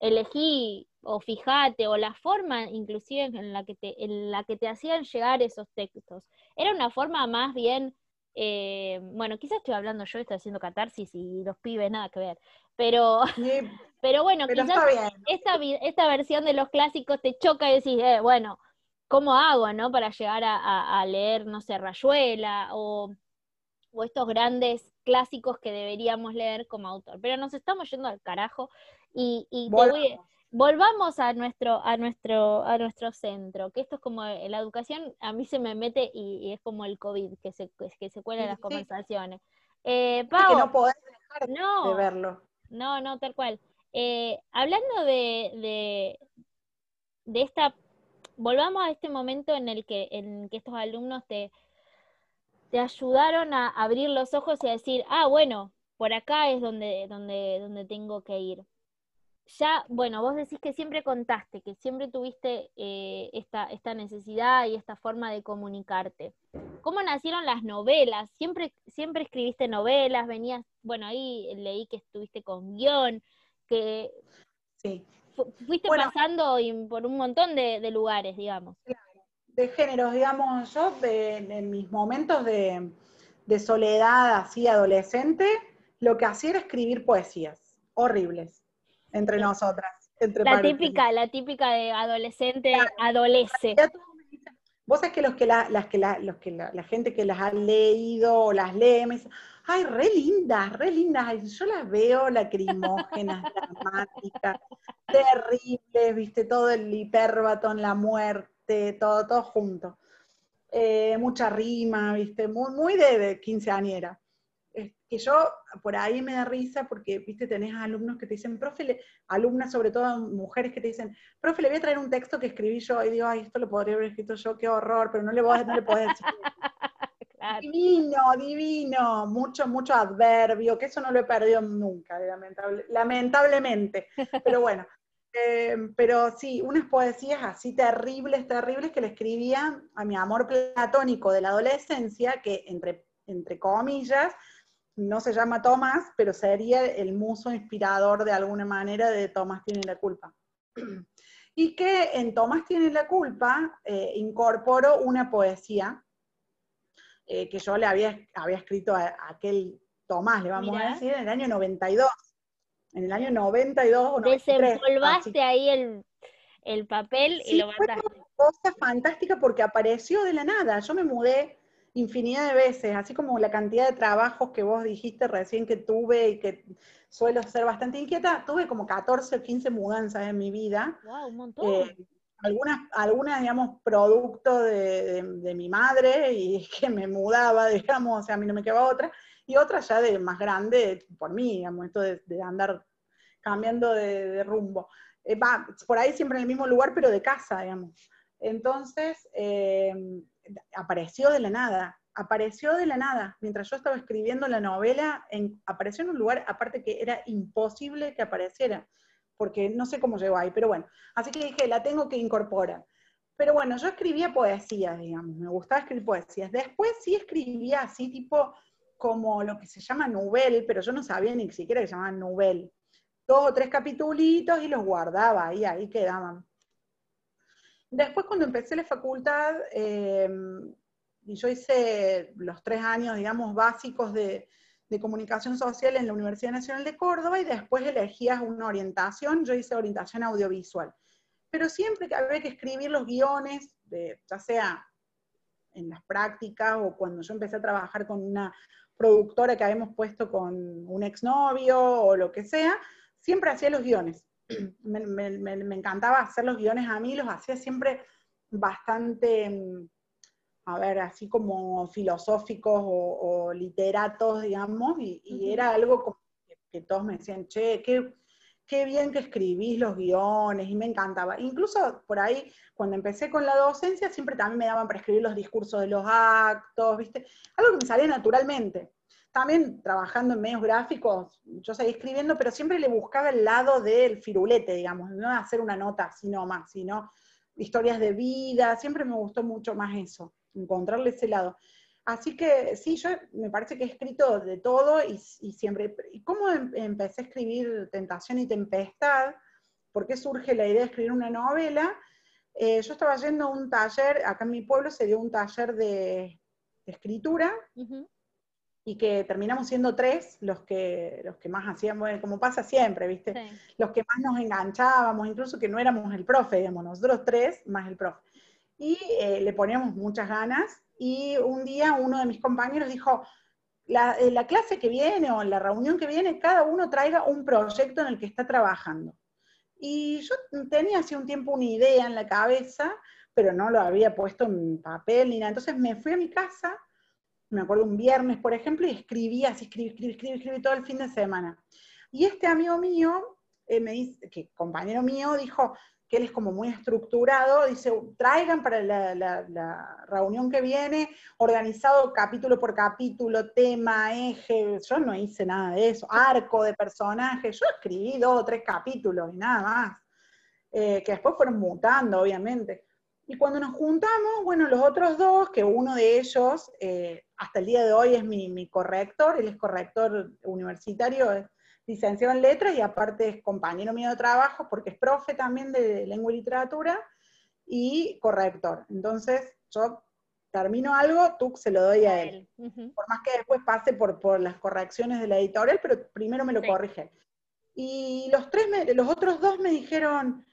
elegí o fíjate, o la forma inclusive en la que te, en la que te hacían llegar esos textos. Era una forma más bien, eh, bueno, quizás estoy hablando yo, estoy haciendo catarsis y los pibes nada que ver, pero, pero bueno, quizás esta, esta versión de los clásicos te choca y decís, eh, bueno, ¿cómo hago, no? Para llegar a, leer, no sé, Rayuela o, o estos grandes clásicos que deberíamos leer como autor. Pero nos estamos yendo al carajo y, y voy, volvamos a nuestro, a nuestro, a nuestro centro, que esto es como la educación, a mí se me mete y, es como el COVID, que se, que se cuela en las conversaciones. Eh, que no podés dejar de verlo. No, no, tal cual. Eh, hablando de, de, de, esta, volvamos a este momento en el que, en que estos alumnos te, te ayudaron a abrir los ojos y a decir, ah, bueno, por acá es donde, donde, donde tengo que ir ya, bueno, vos decís que siempre contaste, que siempre tuviste eh, esta, esta necesidad y esta forma de comunicarte. ¿Cómo nacieron las novelas? ¿Siempre, siempre escribiste novelas? Venías, bueno, ahí leí que estuviste con guion, que sí. fuiste pasando por un montón de, lugares, digamos. De géneros, digamos, yo en mis momentos de, de soledad así adolescente, lo que hacía era escribir poesías horribles entre nosotras. Entre la típica, la típica de adolescente adolece. Vos sabés que los que la, las que la, los que la, gente que las ha leído o las lee me dice, ay, re lindas, re lindas. Yo las veo lacrimógenas, dramáticas, terribles, viste, todo el hiperbatón, la muerte, todo, todo junto. Eh, mucha rima, viste, muy, muy de, de quinceañera que yo por ahí me da risa porque, viste, tenés alumnos que te dicen, profe, alumnas, sobre todo mujeres que te dicen, profe, le voy a traer un texto que escribí yo, y digo, ay, esto lo podría haber escrito yo, qué horror, pero no le, voy a, no le puedo decir. Divino, divino, mucho, mucho adverbio, que eso no lo he perdido nunca, lamentablemente. Pero bueno, eh, pero sí, unas poesías así terribles, terribles que le escribía a mi amor platónico de la adolescencia, que entre, entre comillas, no se llama Tomás, pero sería el muso inspirador de alguna manera de Tomás tiene la culpa. Y que en Tomás tiene la culpa eh, incorporó una poesía eh, que yo le había, había escrito a, aquel Tomás, le vamos a decir, en el año 92. En el año 92 o Desempolvaste ahí el, el papel y lo mandaste. Fue una cosa fantástica porque apareció de la nada. Yo me mudé infinidad de veces, así como la cantidad de trabajos que vos dijiste recién que tuve y que suelo ser bastante inquieta, tuve como 14 o 15 mudanzas en mi vida. Wow, un montón. Eh, algunas, algunas, digamos, producto de, mi madre y que me mudaba, digamos, o sea, a mí no me quedaba otra, y otras ya de más grande por mí, digamos, esto de, andar cambiando de, rumbo. Eh, va, por ahí siempre en el mismo lugar, pero de casa, digamos. Entonces, eh, apareció de la nada, apareció de la nada. Mientras yo estaba escribiendo la novela, apareció en un lugar aparte que era imposible que apareciera, porque no sé cómo llegó ahí, pero bueno. Así que dije, la tengo que incorporar. Pero bueno, yo escribía poesías, digamos, me gustaba escribir poesías. Después sí escribía así, tipo como lo que se llama novel, pero yo no sabía ni siquiera que se llamaba novel. Dos o tres capitulitos y los guardaba ahí, ahí quedaban. Después cuando empecé la facultad, em, y yo hice los tres años, digamos, básicos de, comunicación social en la Universidad Nacional de Córdoba y después elegías una orientación, yo hice orientación audiovisual. Pero siempre que había que escribir los guiones, ya sea en las prácticas o cuando yo empecé a trabajar con una productora que habíamos puesto con un exnovio o lo que sea, siempre hacía los guiones me, encantaba hacer los guiones a mí, los hacía siempre bastante, mm, a ver, así como filosóficos o, literatos, digamos, y, era algo que, todos me decían, che, qué, qué bien que escribís los guiones, y me encantaba. Incluso por ahí, cuando empecé con la docencia, siempre también me daban para escribir los discursos de los actos, ¿viste? Algo que me salía naturalmente. También trabajando en medios gráficos, yo seguí escribiendo, pero siempre le buscaba el lado del firulete, digamos, no hacer una nota sino más, sino historias de vida, siempre me gustó mucho más eso encontrarle ese lado. Así que sí, yo me parece que he escrito de todo y, siempre. ¿Y cómo em, empecé a escribir Tentación y Tempestad? ¿Por qué surge la idea de escribir una novela? Eh, yo estaba yendo a un taller, acá en mi pueblo se dio un taller de, escritura, y que terminamos siendo tres los que, los que más hacíamos, como pasa siempre, ¿viste? Los que más nos enganchábamos, incluso que no éramos el profe, digamos, nosotros tres más el profe y eh, le poníamos muchas ganas. Y un día uno de mis compañeros dijo, la, eh, la, clase que viene o la reunión que viene, cada uno traiga un proyecto en el que está trabajando. Y yo tenía hace un tiempo una idea en la cabeza, pero no lo había puesto en papel ni nada. Entonces me fui a mi casa, me acuerdo un viernes, por ejemplo, y escribí así, escribí, escribí, escribí, escribí todo el fin de semana. Y este amigo mío, eh, que compañero mío, dijo, que él es como muy estructurado, dice, traigan para la, reunión que viene, organizado capítulo por capítulo, tema, eje, yo no hice nada de eso, arco de personajes, yo escribí dos o tres capítulos y nada más, eh, que después fueron mutando, obviamente. Y cuando nos juntamos, bueno, los otros dos, que uno de ellos eh, hasta el día de hoy es mi, mi corrector, él es corrector universitario, licenciado en letras y aparte es compañero mío de trabajo porque es profe también de lengua y literatura y corrector. Entonces yo termino algo, tú se lo doy a él. Por más que después pase por, por, las correcciones de la editorial, pero primero me lo corrige. Y los, tres los otros dos me dijeron,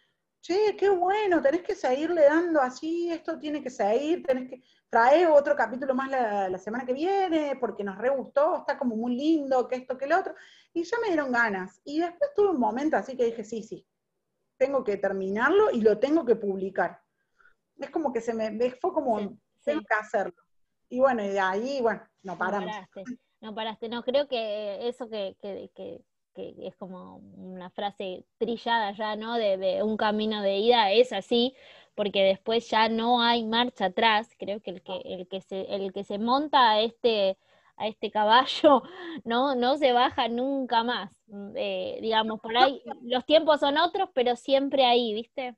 che, qué bueno, tenés que seguirle dando así, esto tiene que seguir, tenés que traer otro capítulo más la, la semana que viene, porque nos re gustó, está como muy lindo, que esto, que lo otro. Y ya me dieron ganas. Y después tuve un momento así que dije, sí, sí, tengo que terminarlo y lo tengo que publicar. Es como que se me fue como, tengo que hacerlo. Y bueno, y de ahí, bueno, no paramos. No paraste, no paraste. No, creo que eso que, que, que, que es como una frase trillada ya, ¿no? De, de, un camino de ida, es así, porque después ya no hay marcha atrás. Creo que el que, el que, se, el que se monta a este a este caballo, no, no se baja nunca más. Mm, eh, digamos, por ahí los tiempos son otros, pero siempre ahí, ¿viste?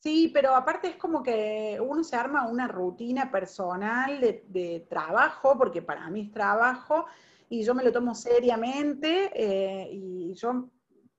Sí, pero aparte es como que uno se arma una rutina personal de, trabajo, porque para mí es trabajo, y yo me lo tomo seriamente, eh, y yo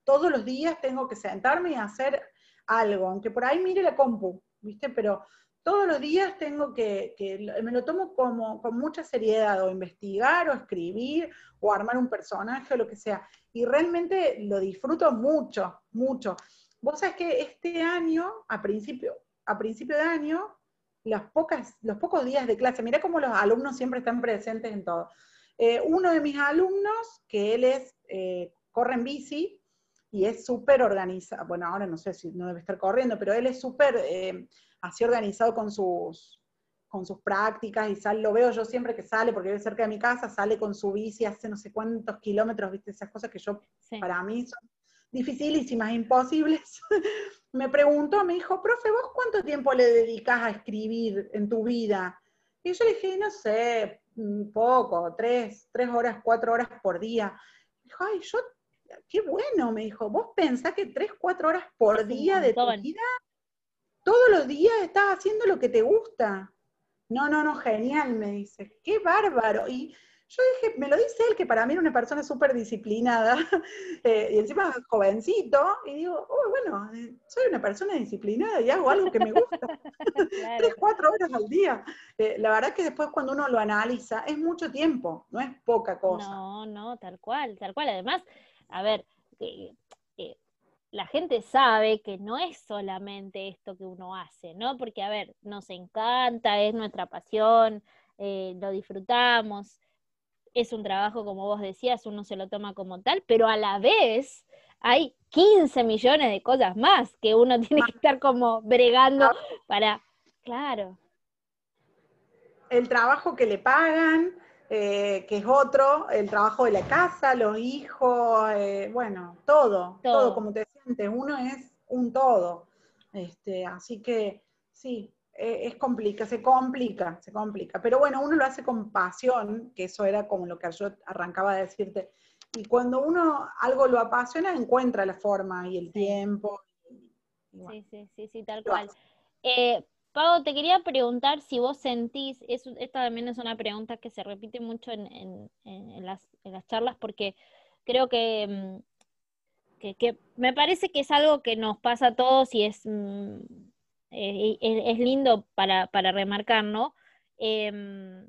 todos los días tengo que sentarme y hacer algo, aunque por ahí mire la compu, ¿viste? Pero todos los días tengo que, me lo tomo como con mucha seriedad, o investigar, o escribir, o armar un personaje, o lo que sea. Y realmente lo disfruto mucho, mucho. Vos sabés que este año, a principio, a principio de año, las pocas, los pocos días de clase, mira cómo los alumnos siempre están presentes en todo. Eh, uno de mis alumnos, que él es, eh, corre en bici, y es súper organizado, bueno, ahora no sé si no debe estar corriendo, pero él es súper... Eh, así organizado con sus, con sus prácticas y sale, lo veo yo siempre que sale, porque vive cerca de mi casa, sale con su bici, hace no sé cuántos kilómetros, viste, esas cosas que yo, para mí son dificilísimas, imposibles. me preguntó, me dijo, profe, ¿vos cuánto tiempo le dedicas a escribir en tu vida? Y yo le dije, no sé, poco, tres, tres horas, cuatro horas por día. Dijo, ay, yo, qué bueno, me dijo, ¿vos pensás que tres, cuatro horas por día de tu vida todos los días estás haciendo lo que te gusta. No, no, no, genial, me dice. Qué bárbaro. Y yo dije, me lo dice él, que para mí era una persona súper disciplinada, eh, y encima jovencito, y digo, oh, bueno, eh, soy una persona disciplinada y hago algo que me gusta. Tres, cuatro horas al día. Eh, la verdad que después cuando uno lo analiza, es mucho tiempo, no es poca cosa. No, no, tal cual, tal cual. Además, a ver, la gente sabe que no es solamente esto que uno hace, ¿no? Porque, a ver, nos encanta, es nuestra pasión, eh, lo disfrutamos, es un trabajo, como vos decías, uno se lo toma como tal, pero a la vez hay 15 millones de cosas más que uno tiene que estar como bregando para, claro. el trabajo que le pagan, eh, que es otro, el trabajo de la casa, los hijos, eh, bueno, todo, todo, como te sientes, uno es un todo. Este, así que sí, e, es complica, se complica, se complica. Pero bueno, uno lo hace con pasión, que eso era como lo que yo arrancaba de decirte. Y cuando uno algo lo apasiona, encuentra la forma y el tiempo. Sí, sí, sí, sí, tal cual. Eh, te quería preguntar si vos sentís, esta también es una pregunta que se repite mucho en, las, charlas porque creo mm, que, que, me parece que es algo que nos pasa a todos y es, mm, eh, es, lindo para, para, remarcar, ¿no? Em,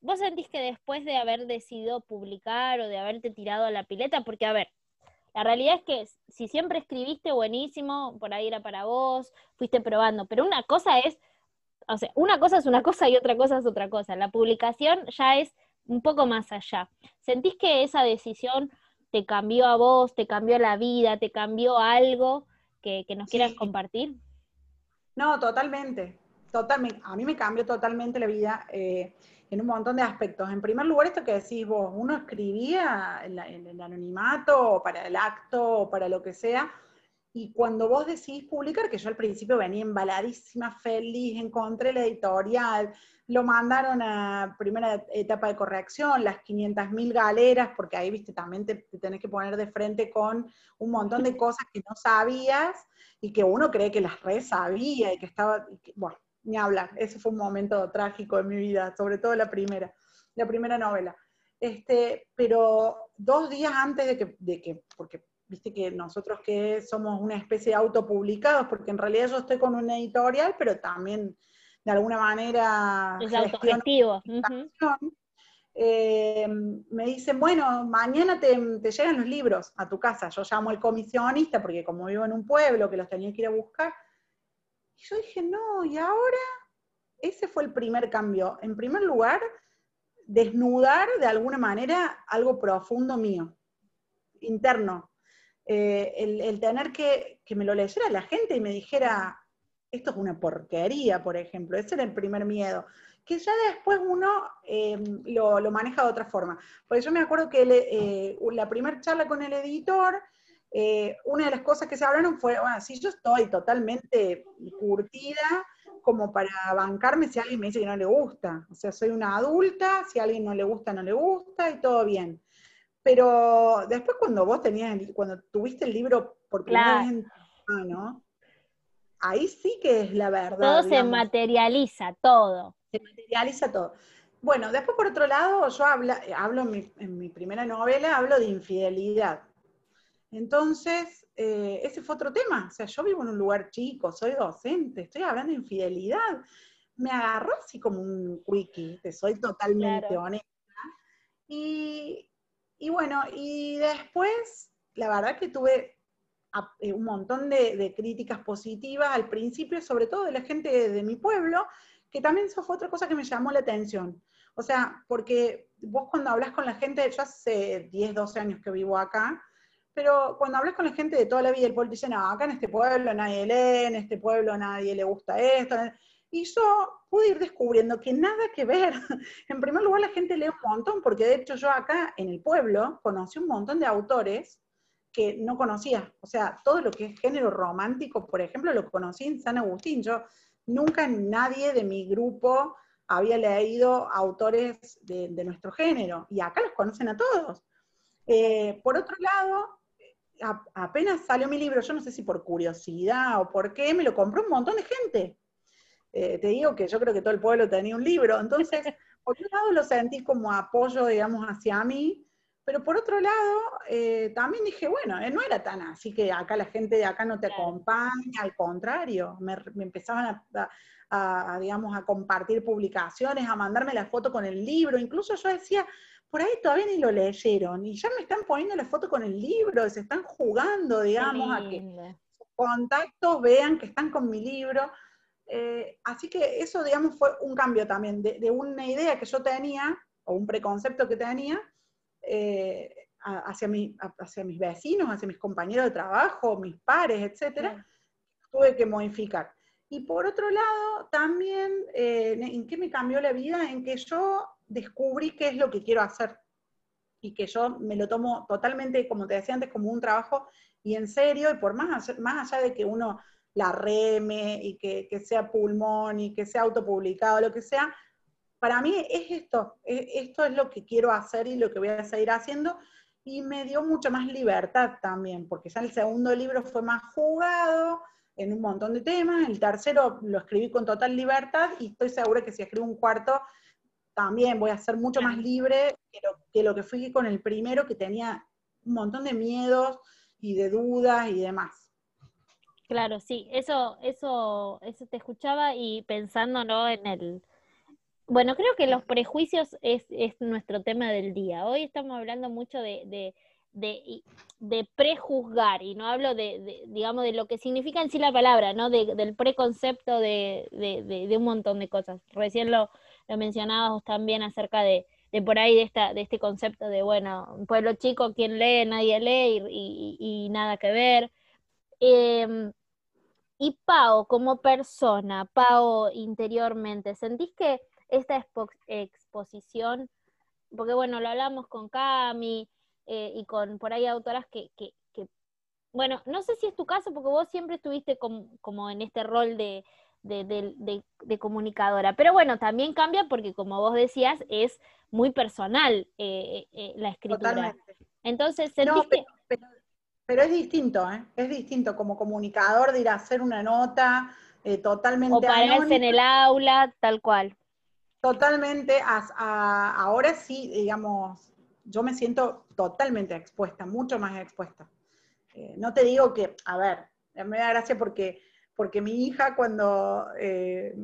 ¿Vos sentís que después de haber decidido publicar o de haberte tirado a la pileta, porque a ver, la realidad es que si siempre escribiste buenísimo, por ahí era para vos, fuiste probando, pero una cosa es, o sea, una cosa es una cosa y otra cosa es otra cosa. La publicación ya es un poco más allá. ¿Sentís que esa decisión te cambió a vos, te cambió la vida, te cambió algo que, nos quieras compartir? No, totalmente, totalmente. A mí me cambió totalmente la vida. Eh, en un montón de aspectos. En primer lugar, esto que decís vos, uno escribía en, el anonimato, o para el acto, o para lo que sea, y cuando vos decidís publicar, que yo al principio venía embaladísima, feliz, encontré la editorial, lo mandaron a primera etapa de corrección, las 500.000 galeras, porque ahí, viste, también te, tenés que poner de frente con un montón de cosas que no sabías y que uno cree que las re sabía y que estaba, bueno, ni hablar. Ese fue un momento trágico en mi vida, sobre todo la primera, la primera novela. Este, pero dos días antes de que, de que, porque viste que nosotros que somos una especie de autopublicados, porque en realidad yo estoy con una editorial, pero también de alguna manera... Es autogestivo. Eh, me dicen, bueno, mañana te, te, llegan los libros a tu casa. Yo llamo al comisionista, porque como vivo en un pueblo que los tenía que ir a buscar, y yo dije, no, y ahora ese fue el primer cambio. En primer lugar, desnudar de alguna manera algo profundo mío, interno. Eh, el, tener que, que me lo leyera la gente y me dijera, esto es una porquería, por ejemplo. Ese era el primer miedo. Que ya después uno em, lo, maneja de otra forma. Porque yo me acuerdo que eh, la primera charla con el editor, eh, una de las cosas que se hablaron fue, bueno, si yo estoy totalmente curtida como para bancarme si alguien me dice que no le gusta. O sea, soy una adulta, si a alguien no le gusta, no le gusta y todo bien. Pero después cuando vos tenías, cuando tuviste el libro por primera vez en mano, ahí sí que es la verdad. Todo se materializa, todo. Se materializa todo. Bueno, después por otro lado, yo hablo en mi primera novela, hablo de infidelidad. Entonces, eh, ese fue otro tema. O sea, yo vivo en un lugar chico, soy docente, estoy hablando de infidelidad. Me agarró así como un quickie, te soy totalmente honesta. Y, bueno, y después, la verdad que tuve eh, un montón de, críticas positivas al principio, sobre todo de la gente de, mi pueblo, que también eso fue otra cosa que me llamó la atención. O sea, porque vos cuando hablas con la gente, yo hace 10, 12 años que vivo acá, pero cuando hablas con la gente de toda la vida, el pueblo dice, no, acá en este pueblo nadie lee, en este pueblo nadie le gusta esto. Y yo pude ir descubriendo que nada que ver. En primer lugar, la gente lee un montón, porque de hecho yo acá en el pueblo conocí un montón de autores que no conocía. O sea, todo lo que es género romántico, por ejemplo, lo conocí en San Agustín. Yo nunca nadie de mi grupo había leído autores de, nuestro género, y acá los conocen a todos. Eh, por otro lado, apenas salió mi libro, yo no sé si por curiosidad o por qué, me lo compró un montón de gente. Eh, te digo que yo creo que todo el pueblo tenía un libro, entonces, por un lado lo sentí como apoyo, digamos, hacia mí, pero por otro lado, eh, también dije, bueno, eh, no era tan así que acá la gente de acá no te acompaña, al contrario, me, empezaban a, digamos, a compartir publicaciones, a mandarme la foto con el libro, incluso yo decía, por ahí todavía ni lo leyeron y ya me están poniendo la foto con el libro, se están jugando, digamos, a que sus contactos vean que están con mi libro. Eh, así que eso, digamos, fue un cambio también de, una idea que yo tenía, o un preconcepto que tenía, eh, hacia, hacia mis vecinos, hacia mis compañeros de trabajo, mis pares, etcétera, tuve que modificar. Y por otro lado, también, eh, ¿en qué me cambió la vida? En que yo descubrí qué es lo que quiero hacer y que yo me lo tomo totalmente, como te decía antes, como un trabajo y en serio, y por más, más allá de que uno la reme y que, sea pulmón y que sea autopublicado, lo que sea, para mí es esto, esto es lo que quiero hacer y lo que voy a seguir haciendo, y me dio mucha más libertad también, porque ya el segundo libro fue más jugado en un montón de temas, el tercero lo escribí con total libertad y estoy segura que si escribo un cuarto también voy a ser mucho más libre que lo que, fui con el primero, que tenía un montón de miedos y de dudas y demás. Claro, sí, eso, eso, eso te escuchaba y pensando ¿no? en el, bueno, creo que los prejuicios es, es nuestro tema del día. Hoy estamos hablando mucho de, de, de, de prejuzgar, y no hablo de, digamos, de lo que significa en sí la palabra, ¿no? del preconcepto de, de, un montón de cosas. Recién lo, lo mencionabas también acerca de, de por ahí de, esta, de este concepto de, bueno, un pueblo chico, quien lee, nadie lee y, nada que ver. Em, y Pau, como persona, Pau interiormente, ¿sentís que esta exposición, porque bueno, lo hablamos con Cami eh, y con por ahí autoras que, que, bueno, no sé si es tu caso, porque vos siempre estuviste como en este rol de, de, comunicadora. Pero bueno, también cambia porque, como vos decías, es muy personal eh, eh, la escritura. Entonces, no, pero, es distinto, ¿eh? Es distinto como comunicador de ir a hacer una nota totalmente. O pararse en el aula, tal cual. Totalmente. ahora sí, digamos, yo me siento totalmente expuesta, mucho más expuesta. no te digo que, a ver, me da gracia porque porque mi hija cuando eh,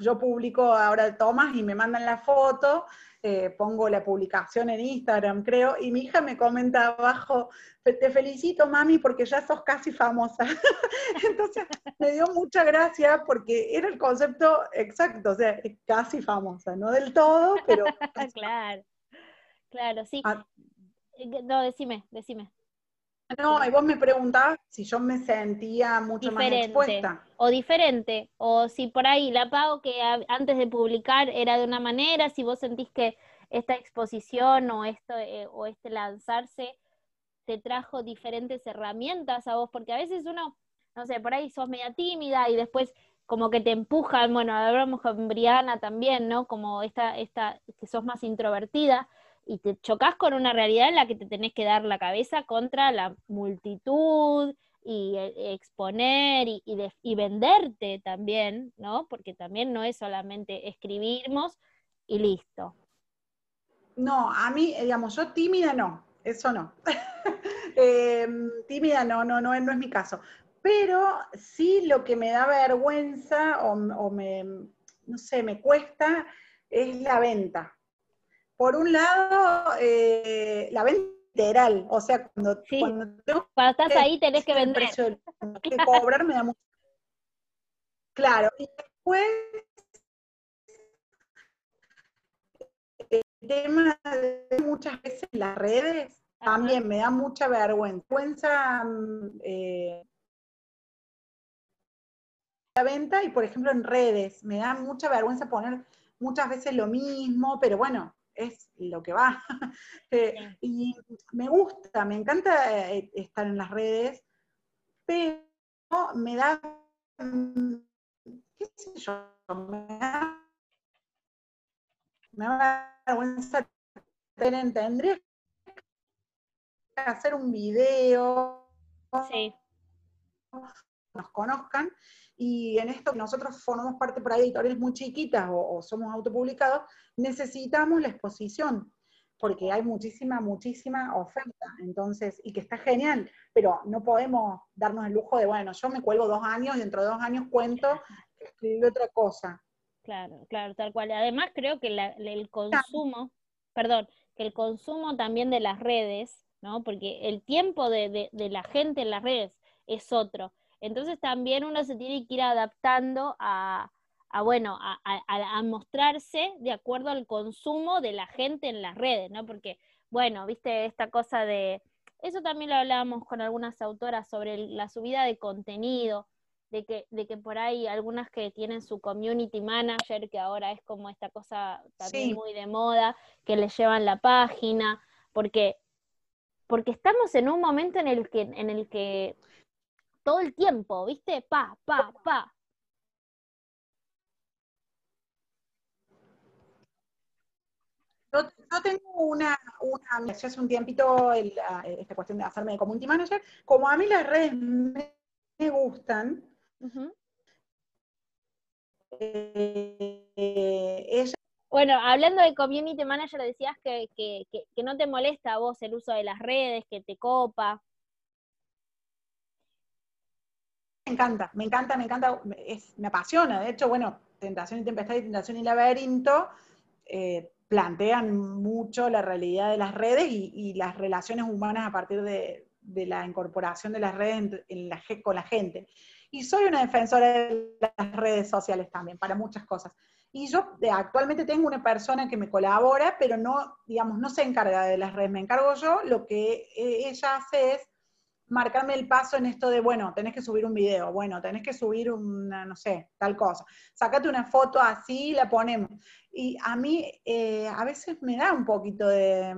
yo publico ahora tomas y me mandan la foto, eh, pongo la publicación en Instagram, creo, y mi hija me comenta abajo, te felicito mami porque ya sos casi famosa. Entonces me dio mucha gracia porque era el concepto exacto, o sea, casi famosa, no del todo, pero... claro, claro, sí. Ah. Eh, no, decime, decime. No, y vos me preguntabas si yo me sentía mucho más expuesta. O diferente, o si por ahí la pago que antes de publicar era de una manera, si vos sentís que esta exposición o esto eh, o este lanzarse te trajo diferentes herramientas a vos, porque a veces uno, no sé, por ahí sos media tímida y después como que te empujan, bueno, hablamos con Briana también, ¿no? Como esta, esta, que sos más introvertida, y te chocas con una realidad en la que te tenés que dar la cabeza contra la multitud y eh, exponer y, y, venderte también, ¿no? Porque también no es solamente escribirnos y listo. No, a mí, digamos, yo tímida no, eso no. Em, tímida no, no, no, no es mi caso. Pero sí lo que me da vergüenza o, o me, no sé, me cuesta es la venta por un lado, eh, la venta literal, o sea, cuando, cuando, estás ahí tenés que vender. que cobrar me da mucho. Claro, y después el tema de muchas veces las redes también me da mucha vergüenza. Eh, la venta y por ejemplo en redes me da mucha vergüenza poner muchas veces lo mismo, pero bueno, es lo que va. Eh, y me gusta, me encanta eh, estar en las redes, pero me da, qué sé yo, me da, me da vergüenza tendría que hacer un video, sí. nos conozcan, y en esto nosotros formamos parte por ahí de editoriales muy chiquitas o, somos autopublicados, necesitamos la exposición, porque hay muchísima, muchísima oferta, entonces, y que está genial, pero no podemos darnos el lujo de, bueno, yo me cuelgo dos años y dentro de dos años cuento que escribí otra cosa. Claro, claro, tal cual. Además creo que el consumo, perdón, que el consumo también de las redes, ¿no? Porque el tiempo de la gente en las redes es otro. Entonces también uno se tiene que ir adaptando a, bueno, a, mostrarse de acuerdo al consumo de la gente en las redes, ¿no? Porque, bueno, viste esta cosa de, eso también lo hablábamos con algunas autoras sobre la subida de contenido, de que, de que por ahí algunas que tienen su community manager, que ahora es como esta cosa también muy de moda, que les llevan la página, porque, porque estamos en un momento en el que, en el que todo el tiempo, ¿viste? Pa, pa, pa. Yo, tengo una, una, hace un tiempito esta cuestión de hacerme de community manager, como a mí las redes me, gustan, eh, bueno, hablando de community manager, decías que, que, que, no te molesta a vos el uso de las redes, que te copa. Me encanta, me encanta, me encanta, me apasiona. De hecho, bueno, Tentación y Tempestad y Tentación y Laberinto eh, plantean mucho la realidad de las redes y, las relaciones humanas a partir de, la incorporación de las redes en, la, con la gente. Y soy una defensora de las redes sociales también, para muchas cosas. Y yo actualmente tengo una persona que me colabora, pero no, digamos, no se encarga de las redes, me encargo yo, lo que eh, ella hace es marcarme el paso en esto de, bueno, tenés que subir un video, bueno, tenés que subir una, no sé, tal cosa. Sácate una foto así y la ponemos. Y a mí eh, a veces me da un poquito de,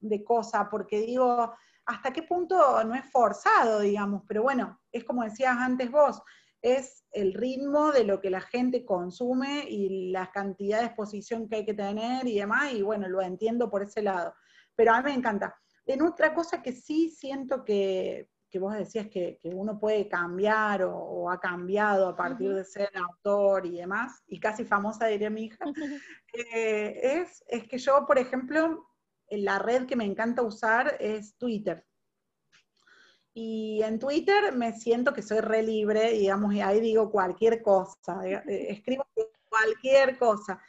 de cosa, porque digo, ¿hasta qué punto no es forzado, digamos? Pero bueno, es como decías antes vos, es el ritmo de lo que la gente consume y la cantidad de exposición que hay que tener y demás, y bueno, lo entiendo por ese lado. Pero a mí me encanta. En otra cosa que sí siento que, vos decías que, uno puede cambiar o, ha cambiado a partir de ser autor y demás, y casi famosa diría mi hija, eh, es, es que yo, por ejemplo, la red que me encanta usar es Twitter. Y en Twitter me siento que soy re libre, digamos, y ahí digo cualquier cosa, eh, escribo cualquier cosa,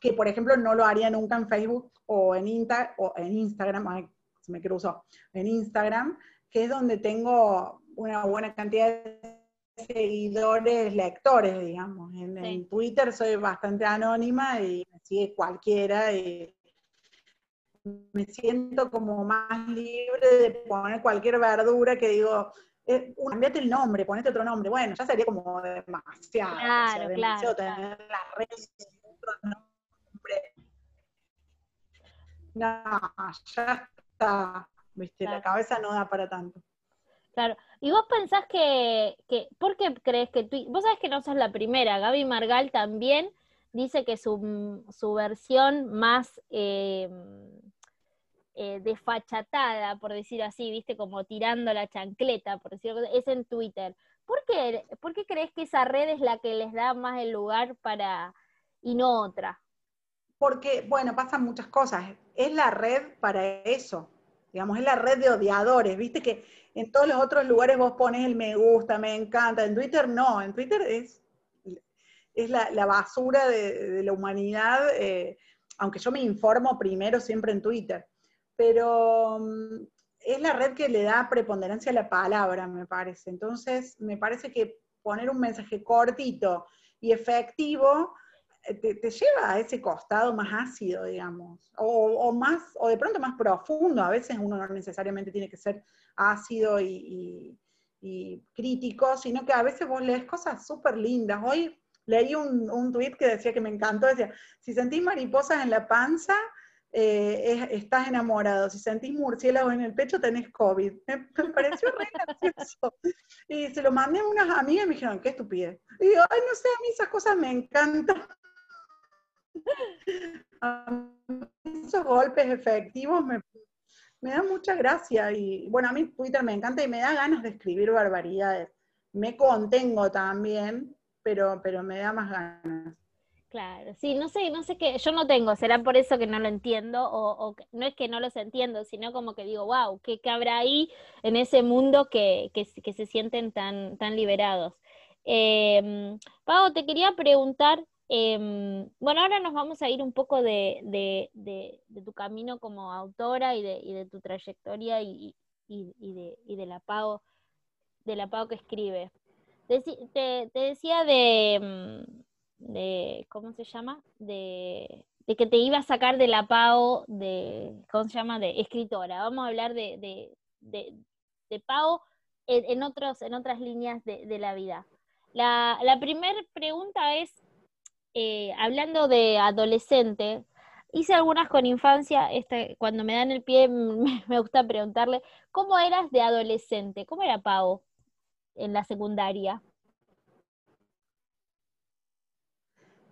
que por ejemplo no lo haría nunca en Facebook o en, Insta, o en Instagram, me cruzó, en Instagram, que es donde tengo una buena cantidad de seguidores, lectores, digamos. En, Twitter soy bastante anónima y me sigue cualquiera y me siento como más libre de poner cualquier verdura que digo, eh, cambiate el nombre, ponete otro nombre. Bueno, ya sería como demasiado. Claro, demasiado tener las redes otro nombre. No, ya ¿viste? La cabeza no da para tanto. Claro. ¿Y vos pensás que, que ¿por qué crees que tú, vos sabés que no sos la primera, Gaby Margal también dice que su, su versión más eh, eh, desfachatada, por decir así, viste, como tirando la chancleta, por decirlo es en Twitter. ¿Por qué, ¿Por qué crees que esa red es la que les da más el lugar para y no otra? Porque, bueno, pasan muchas cosas. Es la red para eso. Digamos, es la red de odiadores. Viste que en todos los otros lugares vos pones el me gusta, me encanta. En Twitter no. En Twitter es, es la, basura de, la humanidad. Eh, aunque yo me informo primero siempre en Twitter. Pero mm, es la red que le da preponderancia a la palabra, me parece. Entonces, me parece que poner un mensaje cortito y efectivo eh, te, lleva a ese costado más ácido, digamos, o, más, o de pronto más profundo. A veces uno no necesariamente tiene que ser ácido y, crítico, sino que a veces vos lees cosas súper lindas. Hoy leí un, un tweet que decía que me encantó, decía, si sentís mariposas en la panza, eh, estás enamorado. Si sentís murciélagos en el pecho, tenés COVID. Me, pareció re. Y se lo mandé a unas amigas y me dijeron, qué estupidez. Y digo, ay, no sé, a mí esas cosas me encantan. Esos golpes efectivos me, me dan mucha gracia y bueno, a mí Twitter me encanta y me da ganas de escribir barbaridades. Me contengo también, pero, pero me da más ganas. Claro, sí, no sé, no sé qué, yo no tengo, será por eso que no lo entiendo, o, no es que no los entiendo, sino como que digo, wow, ¿qué, habrá ahí en ese mundo que, que, se sienten tan, tan liberados? Eh, Pau, te quería preguntar, Em, bueno, ahora nos vamos a ir un poco de, tu camino como autora y de, tu trayectoria y, de, la PAO, de la PAO que escribe. te, decía mm, de, ¿cómo se llama? De, que te iba a sacar de la PAO de, ¿cómo se llama? De escritora. Vamos a hablar de, de, PAO en, otros, en otras líneas de, la vida. La, la primera pregunta es, eh, hablando de adolescente, hice algunas con infancia, este, cuando me dan el pie me, gusta preguntarle, ¿cómo eras de adolescente? ¿Cómo era Pau en la secundaria?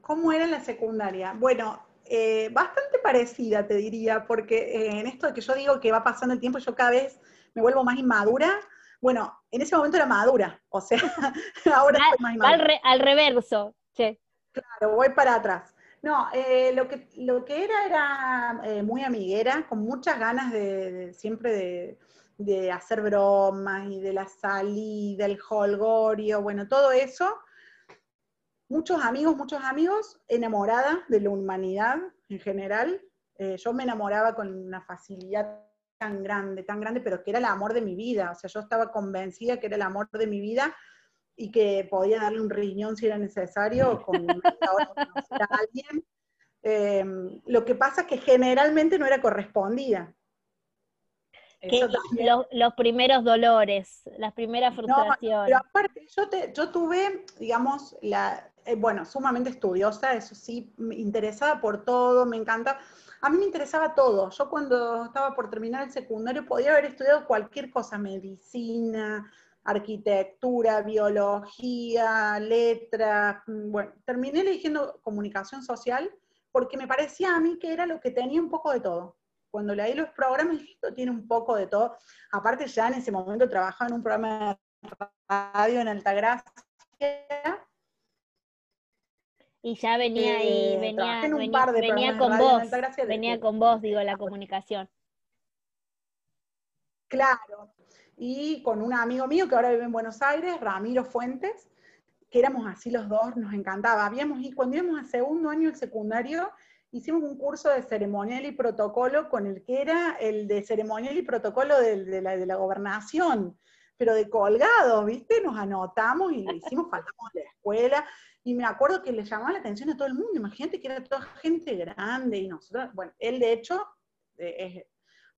¿Cómo era en la secundaria? Bueno, eh, bastante parecida, te diría, porque eh, en esto de que yo digo que va pasando el tiempo, yo cada vez me vuelvo más inmadura. Bueno, en ese momento era madura, o sea, ahora estoy más inmadura. Al, reverso, che. Claro, voy para atrás. No, eh, lo, que, lo que era era muy amiguera, con muchas ganas de, siempre de, de, hacer bromas y de la salida, el holgorio, bueno, todo eso muchos amigos, muchos amigos, enamorada de la humanidad en general. Eh, yo me enamoraba con una facilidad tan grande, tan grande, pero que era el amor de mi vida. O sea, yo estaba convencida que era el amor de mi vida y que podía darle un riñón si era necesario con a alguien. Em, lo que pasa es que generalmente no era correspondida. los, primeros dolores, las primeras frustraciones. pero aparte, yo, yo tuve, digamos, la, eh, bueno, sumamente estudiosa, eso sí, me interesaba por todo, me encanta. A mí me interesaba todo. Yo cuando estaba por terminar el secundario podía haber estudiado cualquier cosa, medicina, arquitectura, biología, letras. Mm, bueno, terminé eligiendo comunicación social porque me parecía a mí que era lo que tenía un poco de todo. Cuando leí los programas, esto tiene un poco de todo. Aparte, ya en ese momento trabajaba en un programa de radio en Altagracia y ya venía ahí, eh, venía, venía, con vos, venía con vos, digo, la comunicación. Claro, y con un amigo mío que ahora vive en Buenos Aires, Ramiro Fuentes, que éramos así los dos, nos encantaba. Habíamos, y cuando íbamos a segundo año del secundario, hicimos un curso de ceremonial y protocolo con el que era el de ceremonial y protocolo de, la, de la gobernación, pero de colgado, ¿viste? Nos anotamos y le hicimos, faltamos de la escuela, y me acuerdo que le llamaba la atención a todo el mundo, imagínate que era toda gente grande y nosotros, bueno, él de hecho eh, es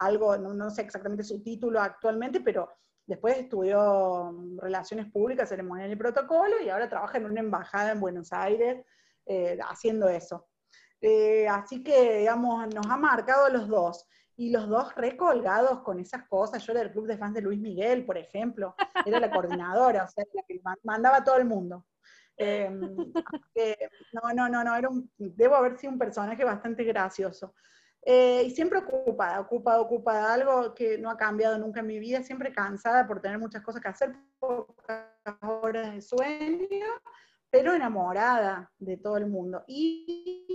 algo, no, sé exactamente su título actualmente, pero después estudió Relaciones Públicas, Ceremonial y Protocolo y ahora trabaja en una embajada en Buenos Aires eh, haciendo eso. Eh, así que, digamos, nos ha marcado los dos. Y los dos recolgados con esas cosas. Yo era del club de fans de Luis Miguel, por ejemplo. Era la coordinadora, o sea, la que mandaba a todo el mundo. Em, no, no, no, no, era un, debo haber sido un personaje bastante gracioso. Eh, y siempre ocupada, ocupada, ocupada, algo que no ha cambiado nunca en mi vida, siempre cansada por tener muchas cosas que hacer, pocas horas de sueño, pero enamorada de todo el mundo. Y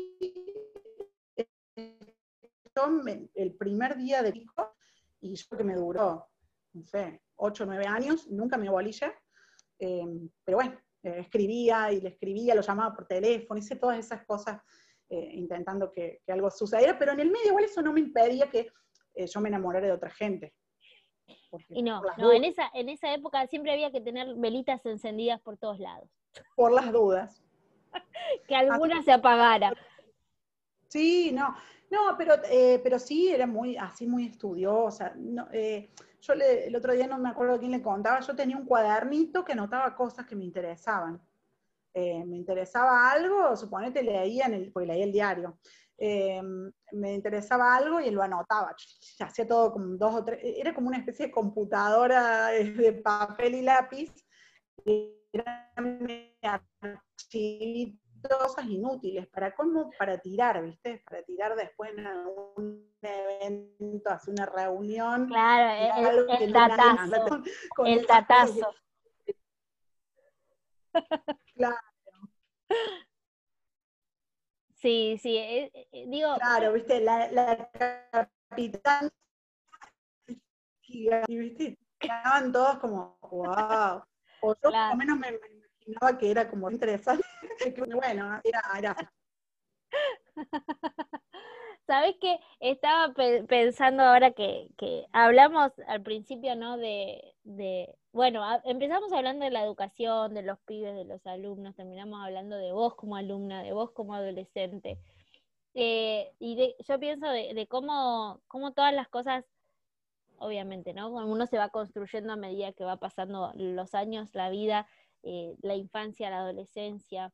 el primer día de pico, y yo que me duró, no sé, 8 o 9 años, nunca me bolilla, em, pero bueno, eh, escribía y le escribía, lo llamaba por teléfono, hice todas esas cosas eh, intentando que, algo sucediera, pero en el medio igual eso no me impedía que eh, yo me enamorara de otra gente. y no, no en, esa, en esa época siempre había que tener velitas encendidas por todos lados. Por las dudas. que alguna se apagara. Sí, no, no, pero, pero sí era muy, así muy estudiosa. No, yo el otro día no me acuerdo quién le contaba, yo tenía un cuadernito que anotaba cosas que me interesaban. Eh, me interesaba algo, suponete leía en el, porque leía el diario, eh, me interesaba algo y lo anotaba, hacía todo como dos o tres, era como una especie de computadora de papel y lápiz, era cosas inútiles, para cómo, para tirar, ¿viste? Para tirar después en algún evento, hacer una reunión. Claro, el, tatazo. el tatazo. Claro. Sí, sí, eh, eh, digo. Claro, viste, la, la capitán, y viste, quedaban todos como, wow. O yo por lo menos me, imaginaba que era como interesante. bueno, era, era. ¿Sabes qué? Estaba pensando ahora que, hablamos al principio, ¿no? De, de bueno, empezamos hablando de la educación, de los pibes, de los alumnos, terminamos hablando de vos como alumna, de vos como adolescente. Eh, y yo pienso de, de, cómo, cómo todas las cosas, obviamente, ¿no? Uno se va construyendo a medida que va pasando los años, la vida, eh, la infancia, la adolescencia,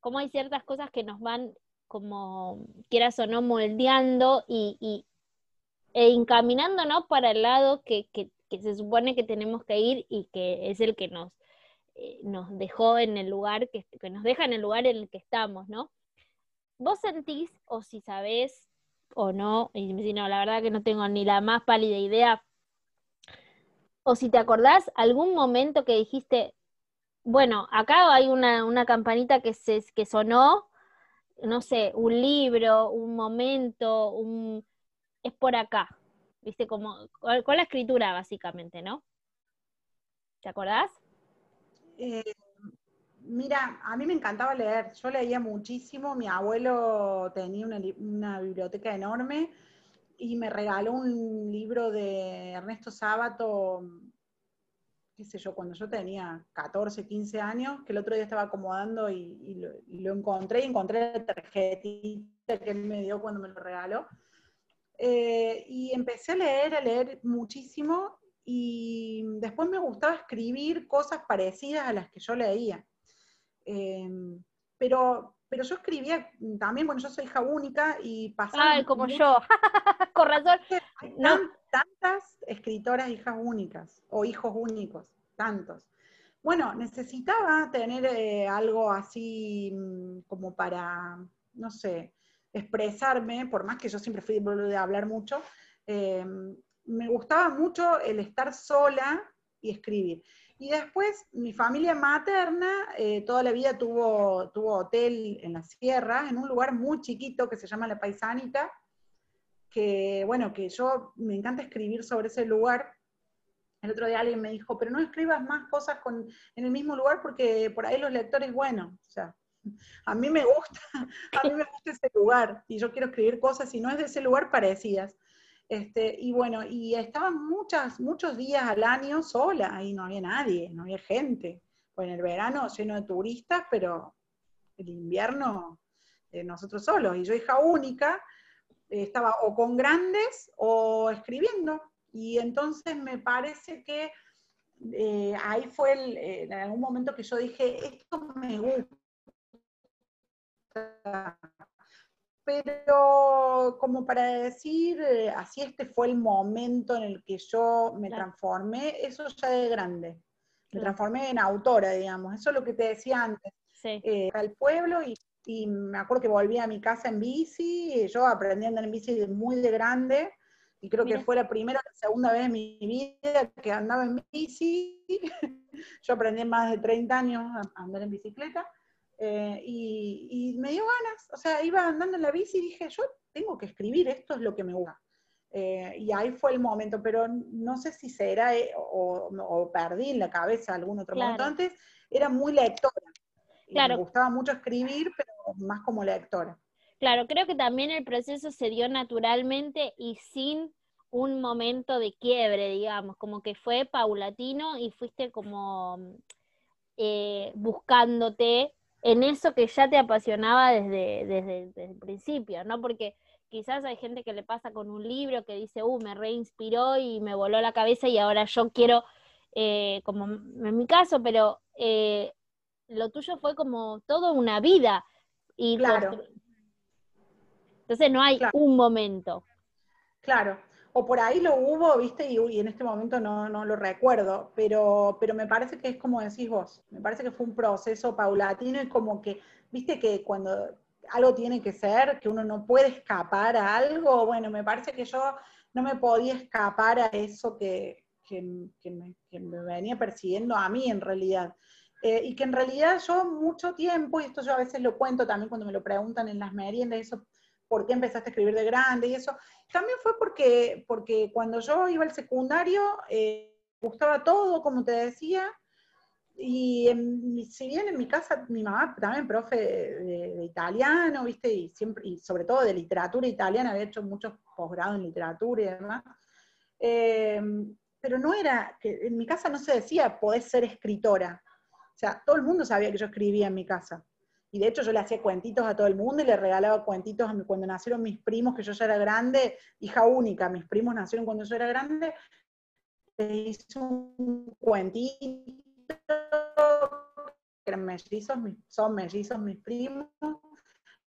cómo hay ciertas cosas que nos van como, quieras o no, moldeando y, e encaminándonos para el lado que, se supone que tenemos que ir y que es el que nos, eh, nos dejó en el lugar, que, que nos deja en el lugar en el que estamos, ¿no? ¿Vos sentís, o si sabés o no, y si no, la verdad que no tengo ni la más pálida idea, o si te acordás algún momento que dijiste, bueno, acá hay una, campanita que, se, que sonó, no sé, un libro, un momento, un... es por acá, viste, como con la escritura básicamente, ¿no? ¿Te acordás? Eh, Mira, a mí me encantaba leer, yo leía muchísimo, mi abuelo tenía una, biblioteca enorme y me regaló un libro de Ernesto Sábato, qué sé yo, cuando yo tenía 14, 15 años, que el otro día estaba acomodando y, lo, encontré, y encontré la tarjetita que él me dio cuando me lo regaló. Eh, y empecé a leer, a leer muchísimo y después me gustaba escribir cosas parecidas a las que yo leía. Em, pero, pero yo escribía también, bueno, yo soy hija única y pasaba... Ay, como yo, con razón. Hay no. tantas escritoras hijas únicas o hijos únicos, tantos. Bueno, necesitaba tener eh, algo así mm, como para, no sé, expresarme, por más que yo siempre fui de hablar mucho, em, me gustaba mucho el estar sola y escribir. Y después mi familia materna eh, toda la vida tuvo, tuvo hotel en la sierra, en un lugar muy chiquito que se llama La Paisanita, que bueno, que yo me encanta escribir sobre ese lugar. El otro día alguien me dijo, pero no escribas más cosas con, en el mismo lugar porque por ahí los lectores, bueno, o sea, a mí me gusta, a mí me gusta ese lugar y yo quiero escribir cosas, si no es de ese lugar, parecidas. Este, y bueno, y estaba muchas, muchos días al año sola, y no había nadie, no había gente. En el verano lleno de turistas, pero el invierno eh, nosotros solos. Y yo, hija única, estaba o con grandes o escribiendo. Y entonces me parece que eh, ahí fue el, eh, en algún momento que yo dije, esto me gusta pero como para decir, eh, así este fue el momento en el que yo me transformé, eso ya de grande. Me transformé en autora, digamos. Eso es lo que te decía antes. Sí. Eh, al pueblo y, me acuerdo que volví a mi casa en bici, yo aprendí a andar en bici muy de grande, y creo que fue la primera o segunda vez en mi vida que andaba en bici. yo aprendí más de 30 años a andar en bicicleta. Eh, y, me dio ganas, o sea, iba andando en la bici y dije, yo tengo que escribir, esto es lo que me gusta. Eh, y ahí fue el momento, pero no sé si será eh, o, perdí en la cabeza algún otro momento antes, era muy lectora. me gustaba mucho escribir, pero más como lectora. Claro, creo que también el proceso se dio naturalmente y sin un momento de quiebre, digamos, como que fue paulatino y fuiste como buscándote en eso que ya te apasionaba desde, desde, el principio, ¿no? Porque quizás hay gente que le pasa con un libro que dice, uh, me reinspiró y me voló la cabeza y ahora yo quiero, eh, como en mi caso, pero eh, lo tuyo fue como toda una vida. Y claro. Entonces no hay un momento. Claro o por ahí lo hubo, viste, y, en este momento no, lo recuerdo, pero, pero me parece que es como decís vos, me parece que fue un proceso paulatino y como que, viste que cuando algo tiene que ser, que uno no puede escapar a algo, bueno, me parece que yo no me podía escapar a eso que, me, venía persiguiendo a mí en realidad. Eh, y que en realidad yo mucho tiempo, y esto yo a veces lo cuento también cuando me lo preguntan en las meriendas, eso por qué empezaste a escribir de grande y eso. También fue porque, porque cuando yo iba al secundario, eh, gustaba todo, como te decía, y si bien en mi casa, mi mamá también profe de, italiano, viste, y siempre, y sobre todo de literatura italiana, había hecho muchos posgrados en literatura y demás, eh, pero no era, que en mi casa no se decía podés ser escritora. O sea, todo el mundo sabía que yo escribía en mi casa. Y de hecho yo le hacía cuentitos a todo el mundo y le regalaba cuentitos a mí. Cuando nacieron mis primos, que yo ya era grande, hija única, mis primos nacieron cuando yo era grande, le hice un cuentito eran mellizos, son mellizos mis primos,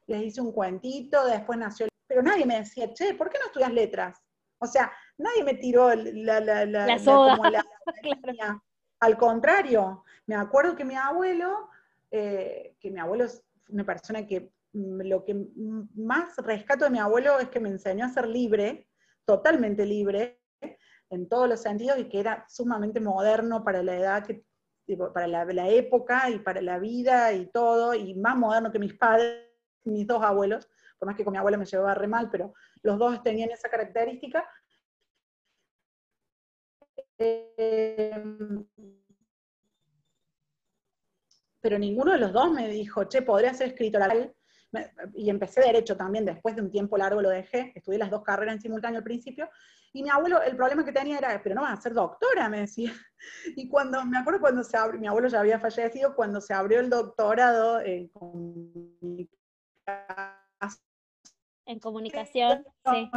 les hice un cuentito, después nació, pero nadie me decía, che, ¿por qué no estudias letras? O sea, nadie me tiró la, la, la, la soda. Al contrario, me acuerdo que mi abuelo, eh, que mi abuelo es una persona que lo que más rescato de mi abuelo es que me enseñó a ser libre, totalmente libre, en todos los sentidos, y que era sumamente moderno para la edad que para la, época y para la vida y todo, y más moderno que mis padres, mis dos abuelos, por más que con mi abuelo me llevaba re mal, pero los dos tenían esa característica. Eh, pero ninguno de los dos me dijo, che, podría ser escritoral. Y empecé derecho también, después de un tiempo largo lo dejé, estudié las dos carreras en simultáneo al principio, y mi abuelo, el problema que tenía era, pero no vas a ser doctora, me decía. Y cuando, me acuerdo cuando se abrió, mi abuelo ya había fallecido, cuando se abrió el doctorado en en comunicación, sí.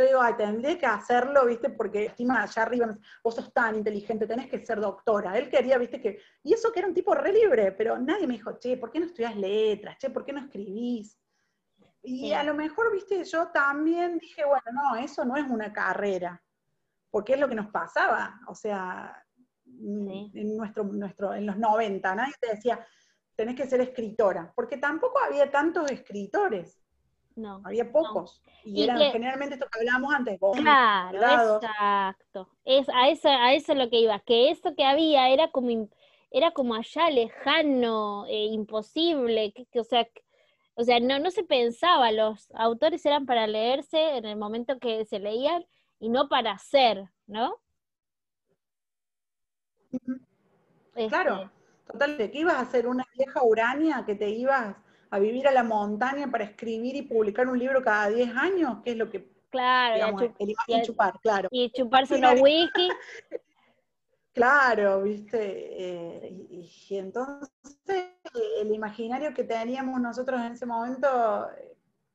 Yo digo, ay, tendré que hacerlo, ¿viste? Porque estima allá arriba, vos sos tan inteligente, tenés que ser doctora. Él quería, ¿viste? que Y eso que era un tipo re libre, pero nadie me dijo, che, ¿por qué no estudias letras? Che, ¿por qué no escribís? Y a lo mejor, ¿viste? Yo también dije, bueno, no, eso no es una carrera, porque es lo que nos pasaba. O sea, en, nuestro, nuestro, en los 90, nadie te decía, tenés que ser escritora, porque tampoco había tantos escritores. No. Había pocos. Y, eran generalmente esto que hablábamos antes. claro, exacto. Es, a, eso, a eso es lo que iba, que eso que había era como, era como allá lejano, eh, imposible, que, o sea, o sea no, no se pensaba, los autores eran para leerse en el momento que se leían y no para hacer, ¿no? Claro. Este, Total, que ibas a ser una vieja urania que te ibas a vivir a la montaña para escribir y publicar un libro cada 10 años, ¿Qué es lo que... Claro, y, chupar, claro. Y chuparse unos whisky. claro, viste, eh, y, entonces el imaginario que teníamos nosotros en ese momento,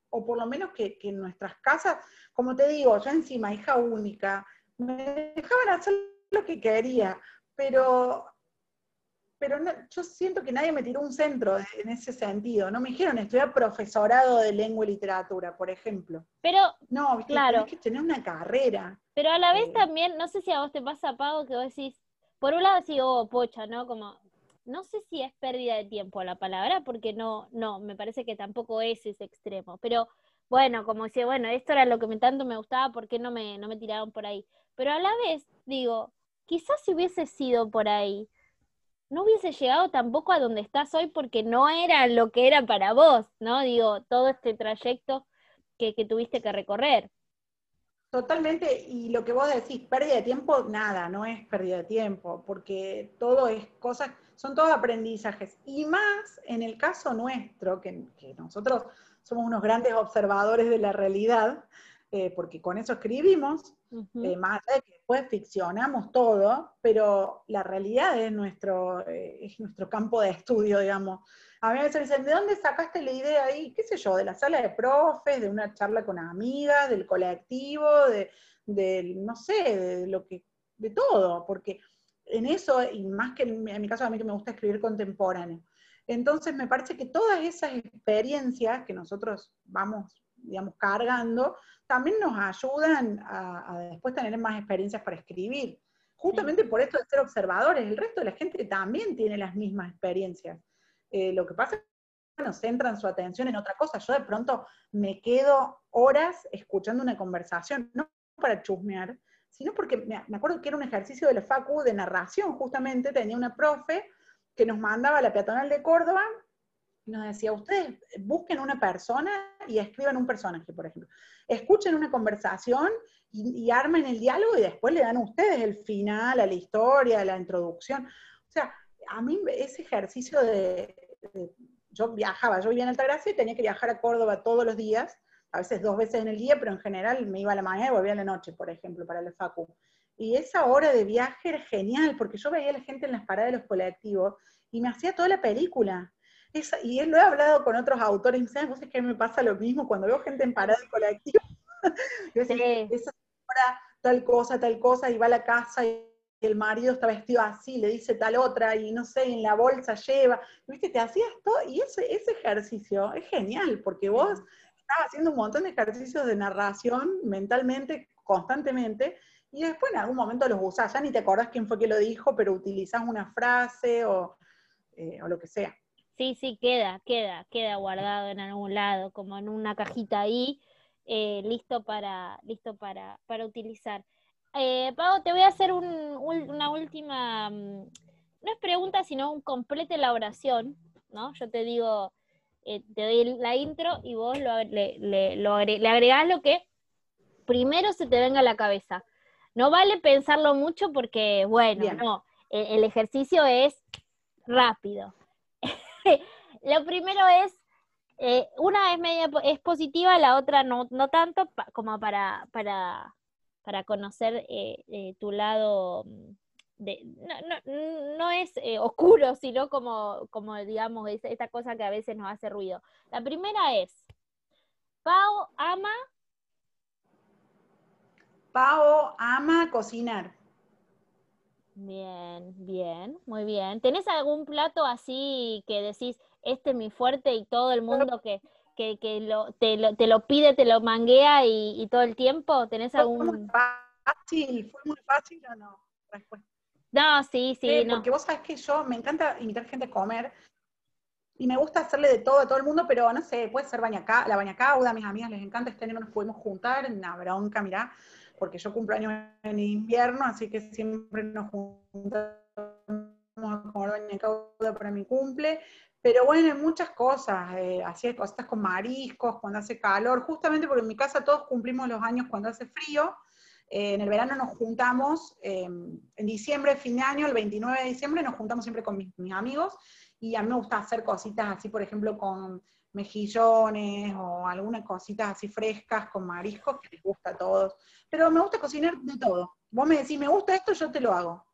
o por lo menos que, que en nuestras casas, como te digo, yo encima, hija única, me dejaban hacer lo que quería, pero pero yo siento que nadie me tiró un centro en ese sentido. No me dijeron estudiar profesorado de lengua y literatura, por ejemplo. Pero, no, claro. Tienes que tener una carrera. Pero a la vez eh, también, no sé si a vos te pasa, Pago, que vos decís, por un lado sí, oh, pocha, ¿no? Como, no sé si es pérdida de tiempo la palabra, porque no, no, me parece que tampoco es ese extremo. Pero bueno, como decía, bueno, esto era lo que me, tanto me gustaba, ¿por qué no me, no me tiraron por ahí? Pero a la vez, digo, quizás si hubiese sido por ahí, no hubiese llegado tampoco a donde estás hoy porque no era lo que era para vos, ¿no? Digo, todo este trayecto que, tuviste que recorrer. Totalmente, y lo que vos decís, pérdida de tiempo, nada, no es pérdida de tiempo, porque todo es cosas, son todos aprendizajes. Y más en el caso nuestro, que, nosotros somos unos grandes observadores de la realidad, eh, porque con eso escribimos, eh, más allá de que después ficcionamos todo, pero la realidad es nuestro, eh, es nuestro campo de estudio, digamos. A mí me dicen, ¿de dónde sacaste la idea ahí? ¿Qué sé yo? De la sala de profes, de una charla con amigas, del colectivo, de, no sé, de lo que, de todo, porque en eso, y más que en mi caso, a mí que me gusta escribir contemporáneo. Entonces me parece que todas esas experiencias que nosotros vamos, digamos, cargando, también nos ayudan a, después tener más experiencias para escribir. Justamente por esto de ser observadores, el resto de la gente también tiene las mismas experiencias. Eh, lo que pasa es que bueno, centran su atención en otra cosa. Yo de pronto me quedo horas escuchando una conversación, no para chusmear, sino porque me, acuerdo que era un ejercicio de la FACU de narración, justamente, tenía una profe que nos mandaba a la peatonal de Córdoba nos decía, ustedes busquen una persona y escriban un personaje, por ejemplo. Escuchen una conversación y, armen el diálogo y después le dan a ustedes el final, a la historia, a la introducción. O sea, a mí ese ejercicio de, yo viajaba, yo vivía en Altagracia y tenía que viajar a Córdoba todos los días, a veces dos veces en el día, pero en general me iba a la mañana y volvía a la noche, por ejemplo, para el FACU. Y esa hora de viaje era genial, porque yo veía a la gente en las paradas de los colectivos y me hacía toda la película y lo he hablado con otros autores, y ¿sabes? Vos es que me pasa lo mismo cuando veo gente en parada de colectivo. yo esa tal cosa, tal cosa, y va a la casa y el marido está vestido así, le dice tal otra, y no sé, en la bolsa lleva, viste, te hacías todo, y ese, ese ejercicio es genial, porque vos estás haciendo un montón de ejercicios de narración mentalmente, constantemente, y después en algún momento los usás, ya ni te acordás quién fue que lo dijo, pero utilizás una frase o, eh, o lo que sea. Sí, sí, queda, queda, queda guardado en algún lado, como en una cajita ahí, eh, listo para, listo para, para utilizar. Eh, Pau, te voy a hacer una última, mm, no es pregunta, sino un complete elaboración, ¿no? Yo te digo, eh, te doy la intro y vos lo, le, le, agregás lo que primero se te venga a la cabeza. No vale pensarlo mucho porque, bueno, no, el, ejercicio es rápido. lo primero es, eh, una es media es positiva, la otra no, no tanto, como para, para, para conocer eh, eh, tu lado mm, de, no, no, es eh, oscuro, sino como, como digamos, esta cosa que a veces nos hace ruido. La primera es, Pau ama... Pau ama cocinar. Bien, bien, muy bien. ¿Tenés algún plato así que decís, este es mi fuerte y todo el mundo que, que, que lo, te, lo, te, lo, pide, te lo manguea y, y todo el tiempo? ¿Tenés algún...? Fue muy fácil, fue muy fácil o no? Respuesta. No, sí, sí. no. Porque vos sabés que yo me encanta invitar gente a comer y me gusta hacerle de todo a todo el mundo, pero no sé, puede ser bañaca, la bañacauda, a mis amigas les encanta, este año no nos podemos juntar, en la bronca, mirá, porque yo cumplo años en invierno, así que siempre nos juntamos a comer bañacauda para mi cumple, pero bueno, hay muchas cosas, eh, hacía cositas con mariscos, cuando hace calor, justamente porque en mi casa todos cumplimos los años cuando hace frío, eh, en el verano nos juntamos, eh, en diciembre, fin de año, el 29 de diciembre, nos juntamos siempre con mis, amigos y a mí me gusta hacer cositas así, por ejemplo, con mejillones o algunas cositas así frescas con mariscos que les gusta a todos. Pero me gusta cocinar de todo. Vos me decís, me gusta esto, yo te lo hago.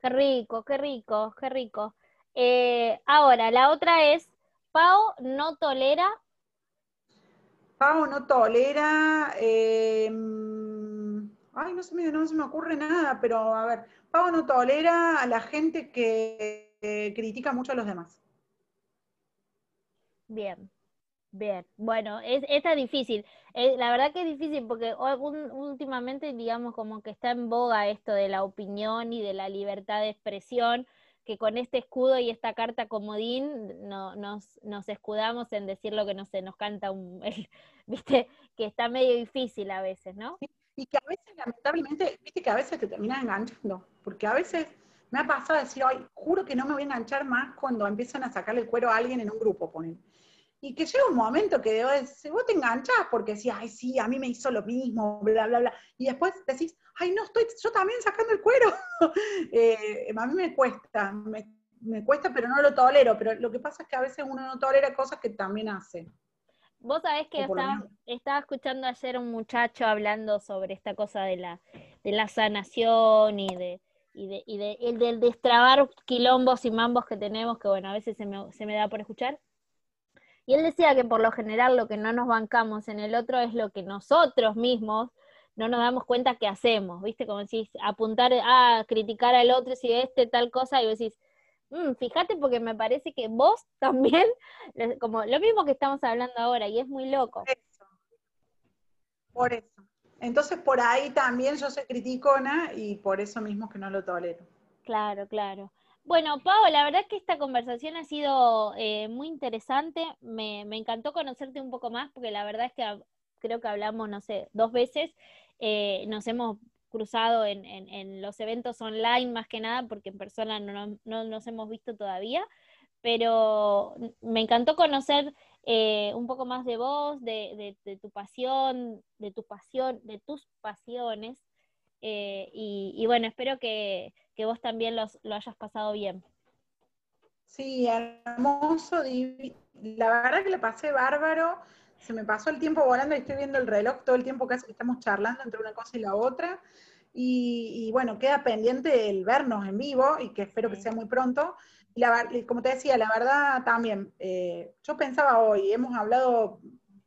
Qué rico, qué rico, qué rico. Eh, ahora, la otra es, Pau no tolera. Pau no tolera. Eh, ay, no se, me, no se me ocurre nada, pero a ver, Pau no tolera a la gente que critica mucho a los demás. Bien, bien. Bueno, es, esta es difícil. Eh, la verdad que es difícil porque últimamente, digamos, como que está en boga esto de la opinión y de la libertad de expresión, que con este escudo y esta carta comodín no, nos, nos escudamos en decir lo que no se nos canta un, viste, que está medio difícil a veces, ¿no? y que a veces, lamentablemente, viste que a veces te terminas enganchando, porque a veces me ha pasado decir, ay, juro que no me voy a enganchar más cuando empiezan a sacarle el cuero a alguien en un grupo, ponen. Y que llega un momento que vos te enganchás porque decís, ay, sí, a mí me hizo lo mismo, bla, bla, bla. Y después decís, ay, no, estoy yo también sacando el cuero. Eh, a mí me cuesta, me, me cuesta, pero no lo tolero. Pero lo que pasa es que a veces uno no tolera cosas que también hace. Vos sabés que estaba, escuchando ayer un muchacho hablando sobre esta cosa de la, de la sanación y de, y de, y de el del destrabar quilombos y mambos que tenemos, que bueno, a veces se me, se me da por escuchar. Y él decía que por lo general lo que no nos bancamos en el otro es lo que nosotros mismos no nos damos cuenta que hacemos, ¿viste? Como decís, apuntar a criticar al otro si este tal cosa, y vos decís, Mm, fíjate porque me parece que vos también, como lo mismo que estamos hablando ahora, y es muy loco. Por eso. Por eso. Entonces por ahí también yo soy criticona y por eso mismo que no lo tolero. Claro, claro. Bueno, Pau, la verdad que esta conversación ha sido eh, muy interesante. Me, encantó conocerte un poco más porque la verdad es que creo que hablamos, no sé, dos veces. Eh, nos hemos cruzado en, los eventos online más que nada, porque en persona no, no, nos hemos visto todavía, pero me encantó conocer eh, un poco más de vos, de, de, tu pasión, de tu pasión, de tus pasiones, eh, y, y, bueno, espero que, que vos también los, lo hayas pasado bien. Sí, hermoso, la verdad que lo pasé bárbaro, se me pasó el tiempo volando y estoy viendo el reloj todo el tiempo casi que estamos charlando entre una cosa y la otra. Y, bueno, queda pendiente el vernos en vivo y que espero que sea muy pronto. Y la, como te decía, la verdad también, eh, yo pensaba hoy, hemos hablado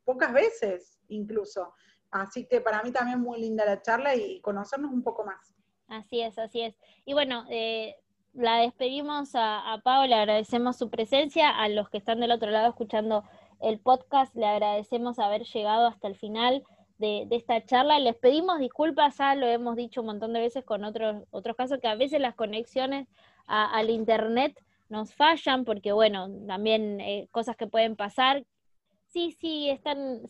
pocas veces incluso, así que para mí también muy linda la charla y conocernos un poco más. Así es, así es. Y bueno, eh, la despedimos a, a Pau, le agradecemos su presencia, a los que están del otro lado escuchando el podcast, le agradecemos haber llegado hasta el final de, esta charla. Les pedimos disculpas, ya lo hemos dicho un montón de veces con otros, otros casos, que a veces las conexiones al Internet nos fallan, porque bueno, también eh, cosas que pueden pasar. Sí, sí, están,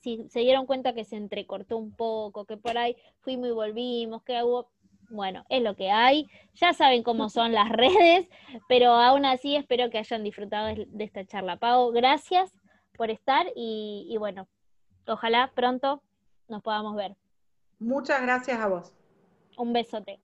sí, se dieron cuenta que se entrecortó un poco, que por ahí fuimos y volvimos, que hubo bueno, es lo que hay. Ya saben cómo son las redes, pero aún así espero que hayan disfrutado de esta charla. Pau, gracias por estar y, bueno, ojalá pronto nos podamos ver. Muchas gracias a vos. Un besote.